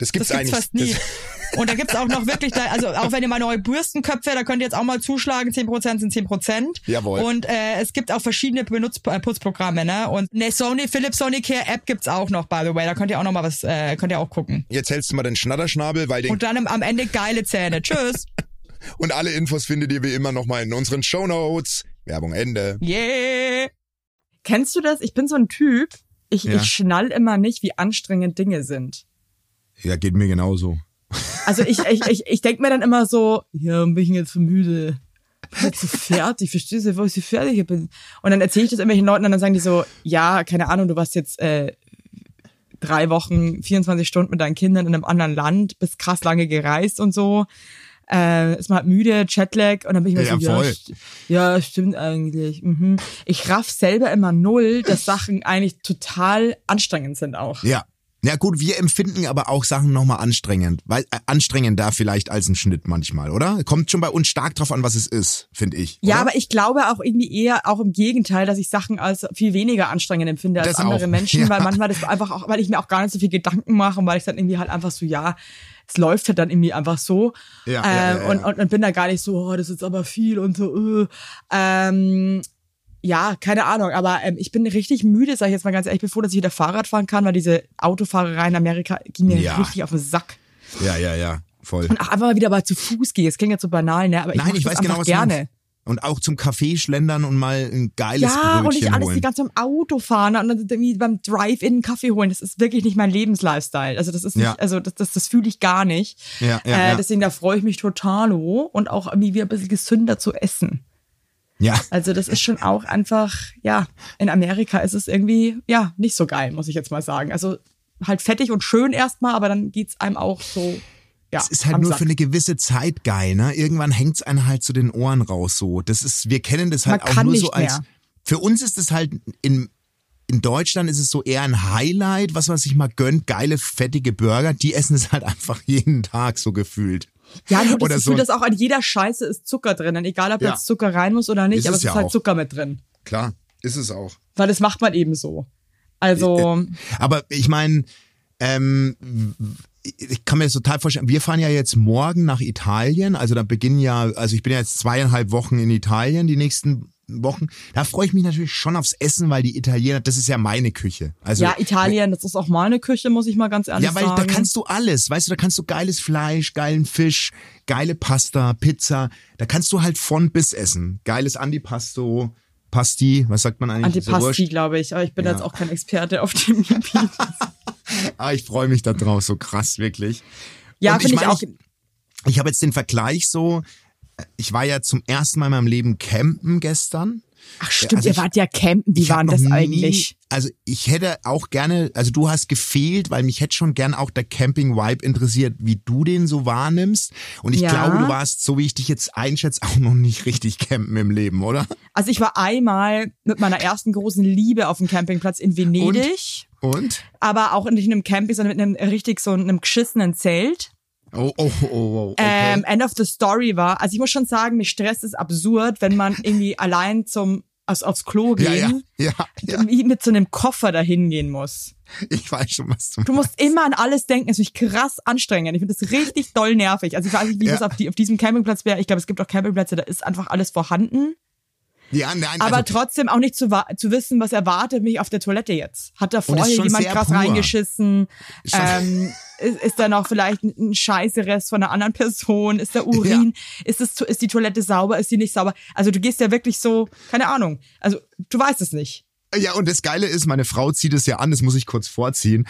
Das gibt's Das gibt's eigentlich. fast nie. Das, [LAUGHS] Und da gibt's auch noch wirklich, da, also auch wenn ihr mal neue Bürstenköpfe, da könnt ihr jetzt auch mal zuschlagen, 10% sind 10%. Jawohl. Und äh, es gibt auch verschiedene Benutz äh, Putzprogramme, ne? Und eine Sony, Philips Sonicare App gibt's auch noch, by the way. Da könnt ihr auch noch mal was, äh, könnt ihr auch gucken. jetzt hältst du mal den Schnatterschnabel, weil den Und dann am- am Ende geile Zähne. Tschüss. [LAUGHS] Und alle Infos findet ihr wie immer nochmal in unseren Shownotes. Werbung Ende. Yeah. Kennst du das? Ich bin so ein Typ, ich, Ja. ich schnall immer nicht, wie anstrengend Dinge sind. Ja, geht mir genauso. Also ich, ich, ich, ich denk mir dann immer so, ja, bin ich jetzt so müde? Bin jetzt so fertig, verstehst du, wo ich so fertig bin? Und dann erzähle ich das irgendwelchen Leuten und dann sagen die so, ja, keine Ahnung, du warst jetzt äh, drei Wochen, 24 Stunden mit deinen Kindern in einem anderen Land, bist krass lange gereist und so. Äh, ist mal halt müde, Jetlag und dann bin ich mir Ja, so, ja, st ja, stimmt eigentlich. Mhm. Ich raff selber immer null, dass Sachen eigentlich total anstrengend sind auch. Ja. Ja gut, wir empfinden aber auch Sachen nochmal anstrengend. Weil, äh, anstrengender vielleicht als ein Schnitt manchmal, oder? Kommt schon bei uns stark drauf an, was es ist, finde ich. Ja, oder? aber ich glaube auch irgendwie eher auch im Gegenteil, dass ich Sachen als viel weniger anstrengend empfinde als Das andere auch. Menschen, Ja. weil manchmal das einfach auch, weil ich mir auch gar nicht so viel Gedanken mache und weil ich dann irgendwie halt einfach so, ja, es läuft halt dann irgendwie einfach so. Ja, ähm, ja, ja, ja. Und, und, und bin da gar nicht so, oh, das ist aber viel und so, äh. ähm, ja, keine Ahnung, aber ähm, ich bin richtig müde, sag ich jetzt mal ganz ehrlich, froh, dass ich wieder Fahrrad fahren kann, weil diese Autofahrerei in Amerika ging mir Ja. richtig auf den Sack. Ja, ja, ja, voll. Und auch einfach mal wieder mal zu Fuß gehe. Es klingt jetzt so banal, ne? Aber ich, Nein, ich das weiß genau, was gerne. meinst. Und auch zum Kaffee schlendern und mal ein geiles Ja, und Brötchen nicht alles holen. die ganze Zeit im Auto fahren und dann irgendwie beim Drive-In einen Kaffee holen. Das ist wirklich nicht mein Lebenslifestyle. Also das ist nicht, Ja. also das, das, das fühle ich gar nicht. Ja, ja, äh, ja. Deswegen da freue ich mich total und auch irgendwie wieder ein bisschen gesünder zu essen. Ja. Also das ist schon auch einfach, ja, in Amerika ist es irgendwie, ja, nicht so geil, muss ich jetzt mal sagen. Also halt fettig und schön erstmal, aber dann geht's einem auch so ja, es ist halt nur Sack. für eine gewisse Zeit geil, ne? Irgendwann hängt's einen halt zu den Ohren raus so. Das ist, wir kennen das halt Man auch nur nicht so als. mehr. Für uns ist es halt in in Deutschland ist es so eher ein Highlight, was man sich mal gönnt, geile fettige Burger. Die essen es halt [LAUGHS] einfach jeden Tag so gefühlt. Ja, ich habe das Oder Gefühl, so- dass auch an jeder Scheiße ist Zucker drinnen. Egal, ob Ja. jetzt Zucker rein muss oder nicht, Ist aber es es ja ist halt auch. Zucker mit drin. Klar, ist es auch. Weil das macht man eben so. Also, Aber ich meine, ähm, ich kann mir das total vorstellen, wir fahren ja jetzt morgen nach Italien, also da beginnen ja, also ich bin ja jetzt zweieinhalb Wochen in Italien, die nächsten Wochen. Da freue ich mich natürlich schon aufs Essen, weil die Italiener, das ist ja meine Küche. Also ja, Italien, das ist auch meine Küche, muss ich mal ganz ehrlich Ja, weil sagen. da kannst du alles, weißt du, da kannst du geiles Fleisch, geilen Fisch, geile Pasta, Pizza, da kannst du halt von bis essen. Geiles Antipasto, Pasti, was sagt man eigentlich? Antipasti, glaube ich, aber ich bin Ja. jetzt auch kein Experte auf dem Gebiet. [LAUGHS] Ah, ich freue mich da drauf, so krass, wirklich. Ja, finde ich meine, auch. Ich, ich habe jetzt den Vergleich so, ich war ja zum ersten Mal in meinem Leben campen gestern. Ach stimmt, also ihr ich- wart ja campen, wie Ich hab war denn noch das nie- eigentlich? Also ich hätte auch gerne, also du hast gefehlt, weil mich hätte schon gern auch der Camping-Vibe interessiert, wie du den so wahrnimmst. Und ich Ja. glaube, du warst, so wie ich dich jetzt einschätze, auch noch nicht richtig campen im Leben, oder? Also ich war einmal mit meiner ersten großen Liebe auf dem Campingplatz in Venedig. Und? Aber auch nicht in einem Camping, sondern mit einem richtig so einem geschissenen Zelt. Oh, oh, oh, oh okay. Ähm, End of the Story war, also ich muss schon sagen, mich stresst es absurd, wenn man [LAUGHS] irgendwie allein zum also aufs Klo gehen, ja, ja, ja, mit so einem Koffer dahin gehen muss. ich weiß schon, was du Du musst immer an alles denken. Das ist mich krass anstrengend. Ich finde das richtig doll nervig. Also ich weiß nicht, wie das auf, die, auf diesem Campingplatz wäre. Ich glaube, es gibt auch Campingplätze, da ist einfach alles vorhanden. Ja, nein, Aber also, trotzdem auch nicht zu, zu wissen, was erwartet mich auf der Toilette jetzt. Hat da vorher jemand krass pur. reingeschissen? Ähm, [LAUGHS] ist, ist da noch vielleicht ein Scheißerest von einer anderen Person? Ist der Urin? Ist, es, ist die Toilette sauber? Ist die nicht sauber? Also du gehst ja wirklich so, keine Ahnung. Also du weißt es nicht. Ja, und das Geile ist, meine Frau zieht es ja an, das muss ich kurz vorziehen.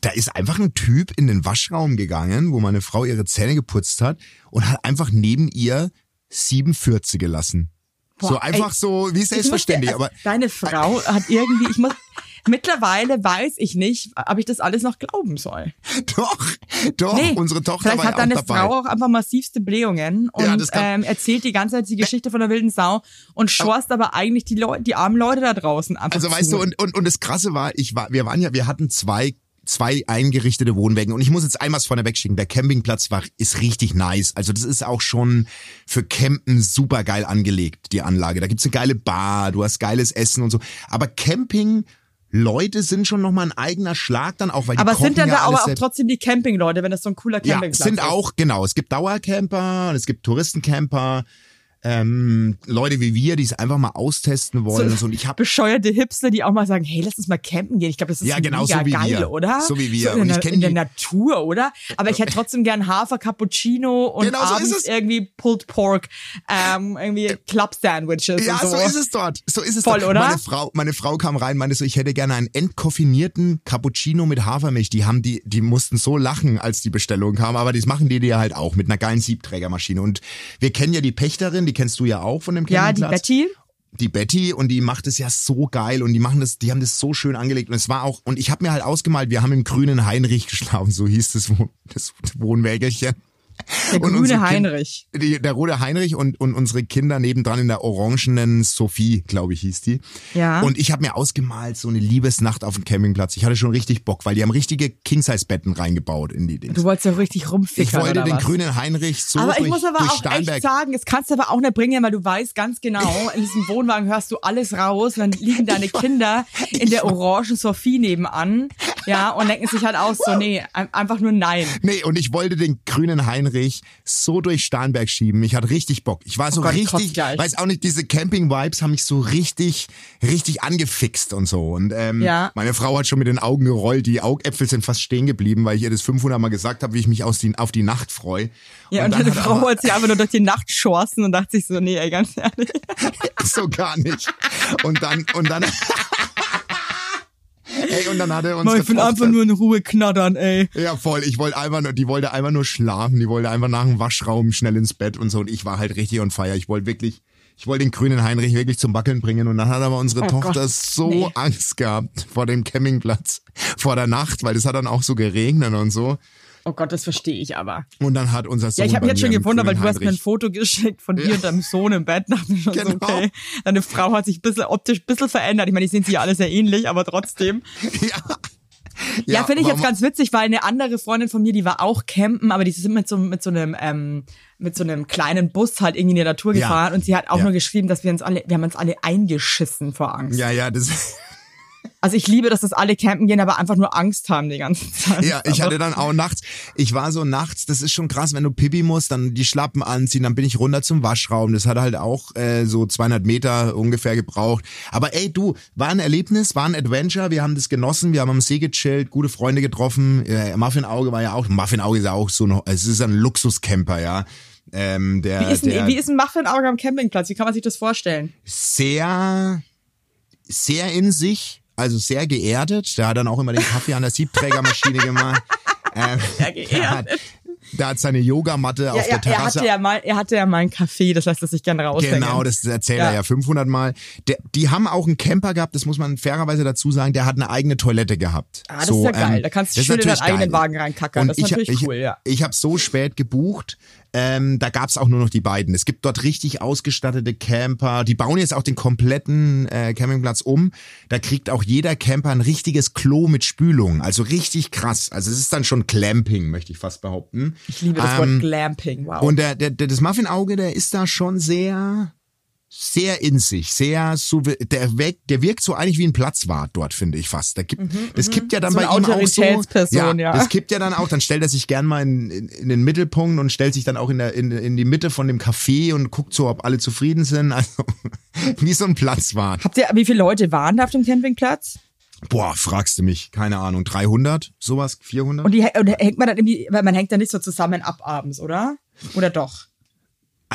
Da ist einfach ein Typ in den Waschraum gegangen, wo meine Frau ihre Zähne geputzt hat und hat einfach neben ihr 47 gelassen. Boah, so einfach ey, so, wie Ich selbstverständlich, dir- aber also, Deine Frau [LAUGHS] hat irgendwie, ich muss, mittlerweile weiß ich nicht, ob ich das alles noch glauben soll. doch, doch, Nee, unsere Tochter Vielleicht war hat deine dabei. Frau auch einfach massivste Blähungen und Ja, ähm, erzählt die ganze Zeit die Geschichte von der wilden Sau und schorst aber eigentlich die Leute, die armen Leute da draußen einfach Also weißt zu. du, und, und, und das Krasse war, ich war, wir waren ja, wir hatten zwei zwei eingerichtete Wohnwägen und ich muss jetzt einmal vorne wegschicken, der Campingplatz war, ist richtig nice. Also das ist auch schon für Campen super geil angelegt, die Anlage. Da gibt's eine geile Bar, du hast geiles Essen und so. Aber Camping, Leute sind schon nochmal ein eigener Schlag dann auch, weil die aber sind dann ja da aber auch trotzdem die Campingleute, wenn das so ein cooler Ja, Campingplatz sind ist? auch, genau. Es gibt Dauercamper und es gibt Touristencamper, ähm, Leute wie wir, die es einfach mal austesten wollen. und [LAUGHS] so. Und ich habe bescheuerte Hipster, die auch mal sagen, hey, lass uns mal campen gehen. Ich glaube, das ist Ja, genau mega so wie geil, wir. oder? So wie wir. So in, der, in der Natur, oder? Aber ich hätte [LAUGHS] trotzdem gern Hafer Cappuccino und Genau so abends es. irgendwie Pulled Pork, ähm, irgendwie Club Sandwiches Ja, so ist es dort. So ist es Voll, dort. oder? Meine Frau, meine Frau kam rein, meinte so, ich hätte gerne einen entkoffinierten Cappuccino mit Hafermilch. Die haben die, die mussten so lachen, als die Bestellung kam, aber das machen die dir halt auch mit einer geilen Siebträgermaschine. Und wir kennen ja die Pächterin, die kennst du ja auch von dem Ja, die Campingplatz. Betty. die Betty und die macht es ja so geil und die machen das, die haben das so schön angelegt und es war auch und ich habe mir halt ausgemalt, wir haben im grünen Heinrich geschlafen, so hieß das, das Wohnwägelchen. Der Und grüne unsere Kind- Heinrich. Die, der rote Heinrich und, und unsere Kinder nebendran in der orangenen Sophie, glaube ich, hieß die. Ja. Und ich habe mir ausgemalt, so eine Liebesnacht auf dem Campingplatz. Ich hatte schon richtig Bock, weil die haben richtige King-Size-Betten reingebaut in die Dings. Du wolltest ja richtig rumfickern, Ich wollte den was? grünen Heinrich so aber durch, ich muss aber auch Starnberg. echt sagen, das kannst du aber auch nicht bringen, weil du weißt ganz genau, in diesem [LAUGHS] Wohnwagen hörst du alles raus, und dann liegen deine Kinder [LAUGHS] in der orangen Sophie nebenan, ja, und denken sich halt aus, so, [LAUGHS] nee, ein- einfach nur nein. Nee, und ich wollte den grünen Heinrich so durch Starnberg schieben. Ich hatte richtig Bock. Ich war so Oh Gott, richtig, weiß auch nicht, diese Camping-Vibes haben mich so richtig, richtig angefixt und so. Und ähm, Ja. meine Frau hat schon mit den Augen gerollt. Die Augäpfel sind fast stehen geblieben, weil ich ihr das 500 Mal gesagt habe, wie ich mich aus die, auf die Nacht freue. Ja, und, dann deine hat Frau aber- wollte sich einfach nur durch die Nacht schorsten und dachte sich so, nee, ey, ganz ehrlich. [LAUGHS] so gar nicht. Und dann, und dann, [LAUGHS] ey, und dann hatte unsere Ich will einfach nur in Ruhe knattern, ey. Ja, voll. Ich wollte einfach nur, die wollte einfach nur schlafen. Die wollte einfach nach dem Waschraum schnell ins Bett und so. Und ich war halt richtig on fire. Ich wollte wirklich, ich wollte den grünen Heinrich wirklich zum Wackeln bringen. Und dann hat aber unsere Oh Tochter Gott, so nee. Angst gehabt vor dem Campingplatz, vor der Nacht, weil es hat dann auch so geregnet und so. Oh Gott, das verstehe ich aber. Und dann hat unser Sohn Ja, ich habe mich jetzt schon gewundert, weil du hast mir ein Heinrich- Foto geschickt von dir Ja. und deinem Sohn im Bett. Dachte mir schon so, Genau. okay, deine Frau hat sich ein bisschen optisch ein bisschen verändert. Ich meine, die sehen sich ja alle sehr ähnlich, aber trotzdem. [LAUGHS] Ja, Ja, finde ich jetzt ganz witzig, weil eine andere Freundin von mir, die war auch campen, aber die sind mit so, mit so einem, ähm, mit so einem kleinen Bus halt irgendwie in die Natur Ja. gefahren und sie hat auch Ja. nur geschrieben, dass wir uns alle, wir haben uns alle eingeschissen vor Angst. Ja, ja, das. [LAUGHS] Also ich liebe, dass das alle campen gehen, aber einfach nur Angst haben die ganze Zeit. Ja, ich aber, hatte dann auch nachts, ich war so nachts, das ist schon krass, wenn du Pipi musst, dann die Schlappen anziehen, dann bin ich runter zum Waschraum. Das hat halt auch äh, so 200 Meter ungefähr gebraucht. Aber ey, du, war ein Erlebnis, war ein Adventure, wir haben das genossen, wir haben am See gechillt, gute Freunde getroffen. Äh, Muffin Auge war ja auch, Muffin Auge ist ja auch so ein, es ist ein Luxuscamper, ja. Ähm, der, Wie ist, der ein, wie ist ein Muffin-Auge am Campingplatz? Wie kann man sich das vorstellen? sehr, sehr in sich, also sehr geerdet. Der hat dann auch immer den Kaffee an der Siebträgermaschine gemacht. [LAUGHS] Ähm, Sehr geerdet. Der hat, seine Yogamatte auf Ja, der er, er, Terrasse. hatte ja mal, er hatte ja mal einen Café, das lässt er sich gerne raushängen. Genau, das erzählt Ja. er ja 500 Mal. Der, die haben auch einen Camper gehabt, das muss man fairerweise dazu sagen, der hat eine eigene Toilette gehabt. Ah, das ist ja geil. Da kannst du schön in deinen eigenen. Wagen reinkackern. Und Das ist ich, natürlich ich, cool, ja. Ich habe so spät gebucht, ähm, da gab's auch nur noch die beiden. Es gibt dort richtig ausgestattete Camper. Die bauen jetzt auch den kompletten äh, Campingplatz um. Da kriegt auch jeder Camper ein richtiges Klo mit Spülung. Also richtig krass. Also es ist dann schon Clamping, möchte ich fast behaupten. Ich liebe das Ähm, Wort Glamping, wow. und der, der, der das Muffinauge, der ist da schon sehr, sehr in sich, sehr, der, wirkt, der wirkt so eigentlich wie ein Platzwart dort, finde ich fast. Der gibt, das kippt ja dann Mhm, So bei ihm auch so. Autoritätsperson, ja. Das kippt ja dann auch, dann stellt er sich gern mal in, in, in den Mittelpunkt und stellt sich dann auch in, der, in, in die Mitte von dem Café und guckt so, ob alle zufrieden sind. [LAUGHS] Also wie so ein Platzwart. Habt ihr, wie viele Leute waren da auf dem Campingplatz? Boah, fragst du mich, keine Ahnung, 300, sowas, 400? Und, die, und hängt man dann irgendwie, weil man hängt da nicht so zusammen ab abends, oder? Oder doch?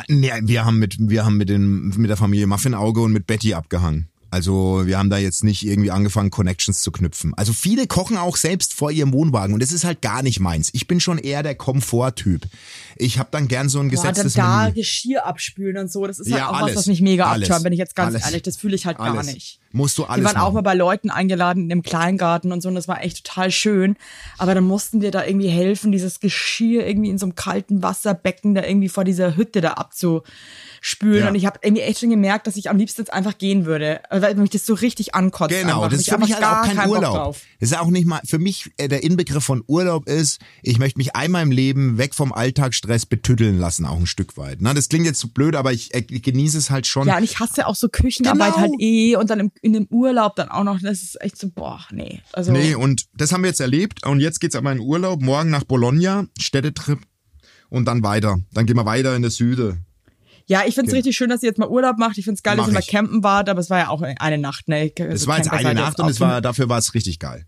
Nee, wir haben mit, wir haben mit, den, mit der Familie Muffinauge und mit Betty abgehangen. Also wir haben da jetzt nicht irgendwie angefangen, Connections zu knüpfen. Also viele kochen auch selbst vor ihrem Wohnwagen und das ist halt gar nicht meins. Ich bin schon eher der Komforttyp. Ich habe dann gern so ein Boah, dann gesetztes da Menü. Geschirr abspülen und so, das ist halt Ja, auch alles. was, was mich mega Alles. abtönt, wenn ich jetzt ganz Alles. ehrlich, das fühle ich halt gar nicht. Musst du alles Wir waren auch machen. mal bei Leuten eingeladen in einem Kleingarten und so und das war echt total schön. Aber dann mussten wir da irgendwie helfen, dieses Geschirr irgendwie in so einem kalten Wasserbecken da irgendwie vor dieser Hütte da abzuspülen. Ja. Und ich habe irgendwie echt schon gemerkt, dass ich am liebsten jetzt einfach gehen würde, weil mich das so richtig ankotzt. Genau, einfach. das ist für mich halt auch gar kein Urlaub. Das ist auch nicht mal, für mich äh, der Inbegriff von Urlaub ist, ich möchte mich einmal im Leben weg vom Alltagsstress betüddeln lassen, auch ein Stück weit. Na, das klingt jetzt so blöd, aber ich, äh, ich genieße es halt schon. Ja, und ich hasse auch so Küchenarbeit Genau. halt eh und dann im, in dem Urlaub dann auch noch. Das ist echt so, boah, nee. Also, Nee, und das haben wir jetzt erlebt. Und jetzt geht's aber in Urlaub. Morgen nach Bologna, Städtetrip. Und dann weiter. Dann gehen wir weiter in der Süde. Ja, ich find's Okay. richtig schön, dass ihr jetzt mal Urlaub macht. Ich find's geil, dass Mach ihr mal campen wart, aber es war ja auch eine Nacht, ne? Es war jetzt eine Nacht und es war, dafür war es richtig geil.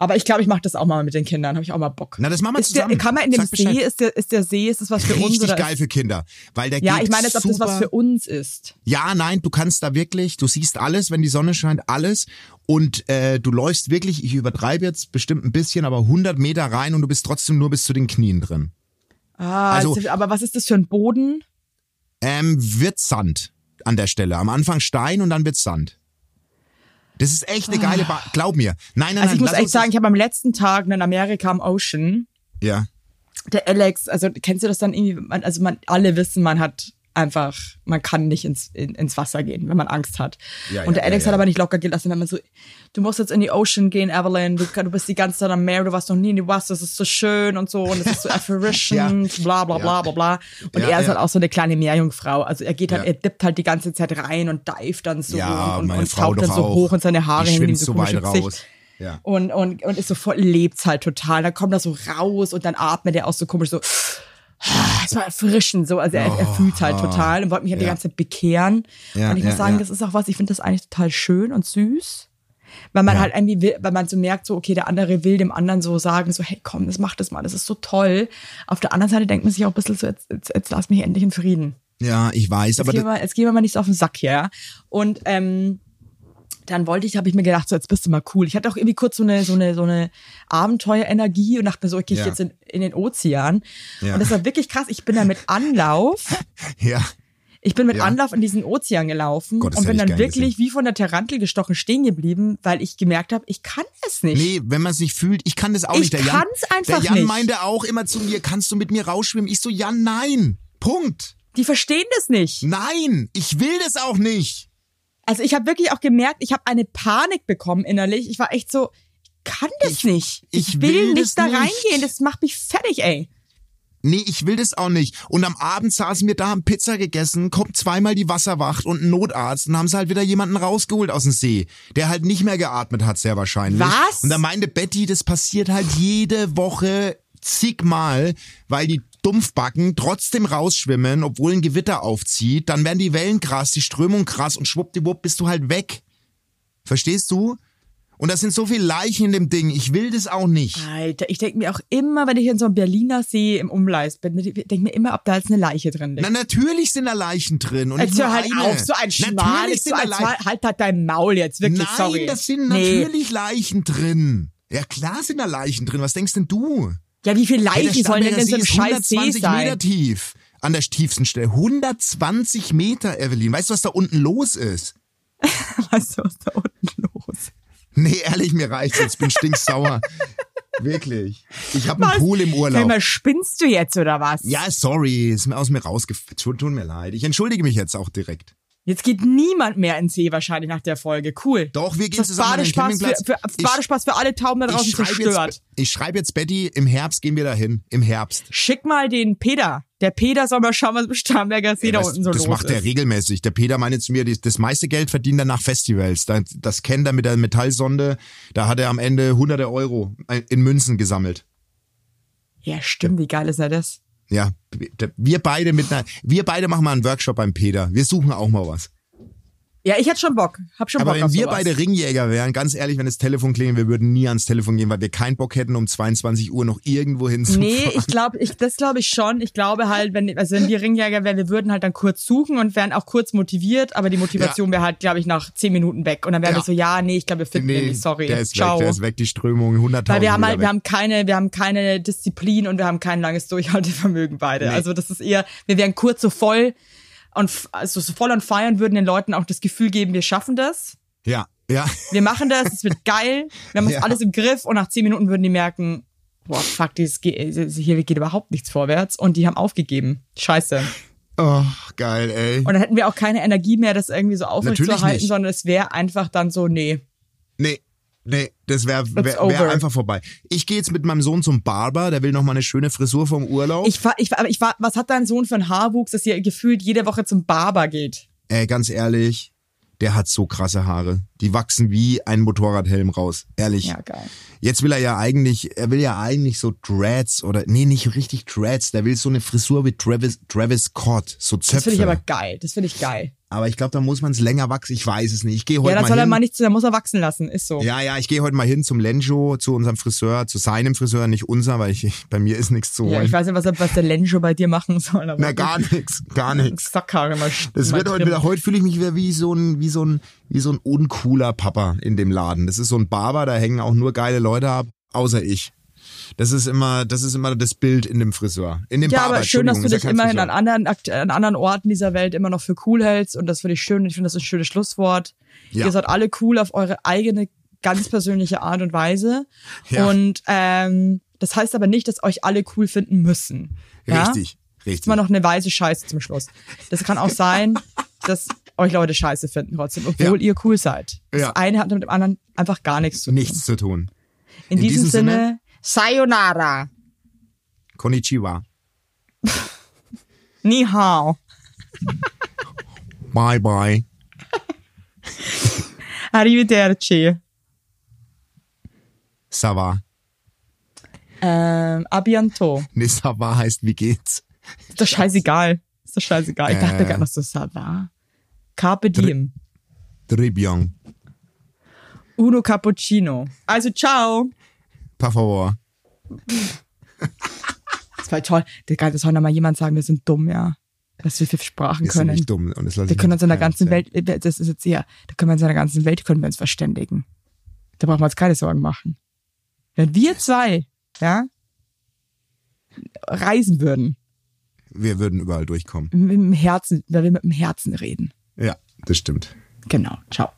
Aber ich glaube, ich mache das auch mal mit den Kindern. Habe ich auch mal Bock. Na, das machen wir ist der, zusammen. kann man in dem Sag Bescheid. See, ist der, ist der See, ist das was für uns? Richtig geil für Kinder. Weil der ja, ich meine jetzt, ob das was für uns ist. Ja, nein, du kannst da wirklich, du siehst alles, wenn die Sonne scheint, alles. Und äh, du läufst wirklich, ich übertreibe jetzt bestimmt ein bisschen, aber 100 Meter rein und du bist trotzdem nur bis zu den Knien drin. Ah, Also- also, aber was ist das für ein Boden? Ähm, wird Sand an der Stelle. Am Anfang Stein und dann wird Sand. Das ist echt eine geile ba Glaub mir. Nein, nein, Also ich nein. muss echt sagen, ich habe am letzten Tag in Amerika am Ocean, Ja. der Alex, also kennst du das dann irgendwie, man, also man, alle wissen, man hat einfach, man kann nicht ins, in, ins Wasser gehen, wenn man Angst hat. Ja, und der ja, Alex ja, hat aber nicht locker gelassen, wenn man so, du musst jetzt in die Ocean gehen, Evelyn, du, du bist die ganze Zeit am Meer, du warst noch nie in die Wasser, es ist so schön und so und es ist so [LAUGHS] erfrischend, bla bla bla bla bla. Und er ist halt auch so eine kleine Meerjungfrau. Also er geht halt, er dippt halt die ganze Zeit rein und dive dann so und, und, und taucht dann so auch. hoch und seine Haare hängen ihm so so komisch weit Gesicht. raus. Ja. Und, und, und ist so voll, lebt's halt total. Dann kommt er so raus und dann atmet er auch so komisch so. Es war erfrischend so, also er, er fühlt halt total und wollte mich halt die Ja. ganze Zeit bekehren. Ja, und ich muss ja, sagen, das ist auch was, ich finde das eigentlich total schön und süß. Weil man halt irgendwie will, weil man so merkt, so, okay, der andere will dem anderen so sagen, so, hey, komm, das mach das mal, das ist so toll. Auf der anderen Seite denkt man sich auch ein bisschen so, jetzt, jetzt, jetzt lass mich endlich in Frieden. Ja, ich weiß, Jetzt, aber gehen wir, jetzt gehen wir mal nicht so auf den Sack hier, ja. Und ähm, dann wollte ich, habe ich mir gedacht, so jetzt bist du mal cool. Ich hatte auch irgendwie kurz so eine so eine so eine Abenteuerenergie und dachte mir so, okay, ich Ja. gehe jetzt in, in den Ozean. Ja. Und das war wirklich krass. Ich bin da mit Anlauf. [LAUGHS] ja. Ich bin mit Ja. Anlauf in diesen Ozean gelaufen Gott, und bin dann wirklich wie von der Tarantel gestochen stehen geblieben, weil ich gemerkt habe, ich kann es nicht. Nee, wenn man es nicht fühlt, ich kann das auch Ich nicht. Der Jan, einfach der Jan nicht. meinte auch immer zu mir, kannst du mit mir rausschwimmen? Ich so, Jan, nein. Punkt. Die verstehen das nicht. Nein, ich will das auch nicht. Also ich habe wirklich auch gemerkt, ich habe eine Panik bekommen innerlich. Ich war echt so, ich kann das Ich- nicht. ich will, will nicht da nicht. reingehen. Das macht mich fertig, ey. Nee, ich will das auch nicht. Und am Abend saßen wir da, haben Pizza gegessen, kommt zweimal die Wasserwacht und ein Notarzt und haben sie halt wieder jemanden rausgeholt aus dem See, der halt nicht mehr geatmet hat, sehr wahrscheinlich. Was? Und da meinte Betty, das passiert halt jede Woche zigmal, weil die Dumpfbacken trotzdem rausschwimmen, obwohl ein Gewitter aufzieht. Dann werden die Wellen krass, die Strömung krass und schwuppdiwupp bist du halt weg. Verstehst du? Und da sind so viele Leichen in dem Ding. Ich will das auch nicht. Alter, ich denke mir auch immer, wenn ich in so einem Berliner See im Umleis bin, denke mir immer, ob da jetzt eine Leiche drin liegt. Na, natürlich sind da Leichen drin. Und Jetzt hör halt eine. auf, so ein schmales, so ein Leichen. Halt halt dein Maul jetzt, wirklich, Nein, sorry. das sind Nee. natürlich Leichen drin. Ja, klar sind da Leichen drin. Was denkst denn du? Ja, wie viele Hey, Leichen sollen denn in so einem ist scheiß See 120 sein? Meter tief. An der tiefsten Stelle. 120 Meter, Evelyn. Weißt du, was da unten los ist? [LAUGHS] Weißt du, was da unten los? Nee, ehrlich, mir reicht's jetzt. Bin stinksauer. [LAUGHS] Wirklich. Ich habe einen? Pool im Urlaub. mal, spinnst du jetzt oder was? Ja, sorry. Ist mir aus mir rausgefallen. Tut mir leid. Ich entschuldige mich jetzt auch direkt. Jetzt geht niemand mehr ins See wahrscheinlich nach der Folge. Cool. Doch, wir gehen Das zusammen an den Badespaß für, Campingplatz. für, Ich- Badespaß für alle Tauben da draußen ich schreibe zerstört. jetzt, ich schreib jetzt Betty, im Herbst gehen wir dahin. Im Herbst. Schick mal den Peter. Der Peter soll mal schauen, was im Starnberger See da das unten so das los macht ist. er regelmäßig. Der Peter meinte zu mir, das meiste Geld verdient er nach Festivals. Das, das kennt er mit der Metallsonde. Da hat er am Ende hunderte Euro in Münzen gesammelt. Ja, stimmt. Wie geil ist er das? Ja, wir beide mit wir beide machen mal einen Workshop beim Peter. Wir suchen auch mal was. Ja, ich hätte schon Bock. Hab schon Aber Bock wenn wir sowas. beide Ringjäger wären, ganz ehrlich, wenn das Telefon klingelt, wir würden nie ans Telefon gehen, weil wir keinen Bock hätten, um 22 Uhr noch irgendwo hinzufahren. Nee, ich glaube, ich, das glaube ich schon. Ich glaube halt, wenn, also wenn wir Ringjäger wären, wir würden halt dann kurz suchen und wären auch kurz motiviert, aber die Motivation wäre halt, glaube ich, nach zehn Minuten weg. Und dann wären Ja. wir so, ja, nee, ich glaube, wir finden den Nee, nicht, sorry. der ist Ciao. weg, der ist weg, die Strömung, 100.000 Weil wir haben halt, weg. wir haben keine, wir haben keine Disziplin und wir haben kein langes Durchhaltevermögen beide. Nee. Also das ist eher, wir wären kurz so voll und f- also so voll und feiern würden den Leuten auch das Gefühl geben, wir schaffen das. Ja, ja. Wir machen das, es wird geil, wir haben uns Ja. alles im Griff und nach zehn Minuten würden die merken, boah, fuck, dieses, ge- hier geht überhaupt nichts vorwärts und die haben aufgegeben. Scheiße. Oh, geil, ey. Und dann hätten wir auch keine Energie mehr, das irgendwie so aufrechtzuerhalten, sondern es wäre einfach dann so, nee. Nee, nee, das wäre wär, wär einfach vorbei. Ich gehe jetzt mit meinem Sohn zum Barber, der will noch mal eine schöne Frisur vom Urlaub. Ich war, ich aber ich war, was hat dein Sohn für einen Haarwuchs, dass ihr gefühlt jede Woche zum Barber geht? Ey, ganz ehrlich, der hat so krasse Haare. Die wachsen wie ein Motorradhelm raus. Ehrlich. Ja, geil. Jetzt will er ja eigentlich, er will ja eigentlich so Dreads oder, nee, nicht richtig Dreads. Der will so eine Frisur wie Travis, Travis Scott. So Zöpfe. Das finde ich aber geil. Das finde ich geil. Aber ich glaube, da muss man es länger wachsen. Ich weiß es nicht. Ich gehe heute Ja, dann mal soll er hin. mal nicht zu, dann muss er wachsen lassen. Ist so. ja, ja, ich gehe heute mal hin zum Lenjo, zu unserem Friseur, zu seinem Friseur, nicht unser, weil ich, [LAUGHS] bei mir ist nichts zu holen. Ja, ich weiß nicht, was, er- was der Lenjo bei dir machen soll. Aber Na, gar [LAUGHS] nix, gar nix. Sackhaare mal Das mal wird heute wieder, heute fühle ich mich wieder wie so ein, wie so ein, wie so ein uncooler Papa in dem Laden. Das ist so ein Barber, da hängen auch nur geile Leute ab, außer ich. Das ist immer, das ist immer das Bild in dem Friseur. In dem Ja, Barber, aber schön, dass du dich ja immerhin an anderen, an anderen Orten dieser Welt immer noch für cool hältst und das finde ich schön. Ich finde, das ist ein schönes Schlusswort. Ja. Ihr seid alle cool auf eure eigene, ganz persönliche Art und Weise. Ja. Und ähm, das heißt aber nicht, dass euch alle cool finden müssen. Ja? Richtig, richtig. Immer noch eine weise Scheiße zum Schluss. Das kann auch sein, [LAUGHS] dass euch Leute scheiße finden trotzdem, obwohl ihr cool seid. Das Ja. eine hat mit dem anderen einfach gar nichts zu tun. Nichts zu tun. In, In diesem, diesem Sinne, Sinne- Sayonara. Konnichiwa. [LAUGHS] Ni hao. Bye bye. [LAUGHS] Arrivederci. Sava. Ähm, a bientôt. Nee, Sava heißt, wie geht's? Ist doch scheißegal. Ist doch scheißegal. Ich dachte Äh. gerade noch so, ça va. Carpe diem. Tribion. Uno Cappuccino. Also, ciao. Por favor. [LAUGHS] Das war toll. Das soll noch mal jemand sagen, wir sind dumm, ja. Dass wir vier Sprachen Wir sind können. nicht dumm. Und das Wir können uns in der ganzen. Welt, das ist jetzt eher, da können wir uns in der ganzen Welt, können wir uns verständigen. Da brauchen wir uns keine Sorgen machen. Wenn wir zwei, ja, reisen würden, wir würden überall durchkommen. Mit dem Herzen, weil wir mit dem Herzen reden. Ja, das stimmt. Genau. Ciao.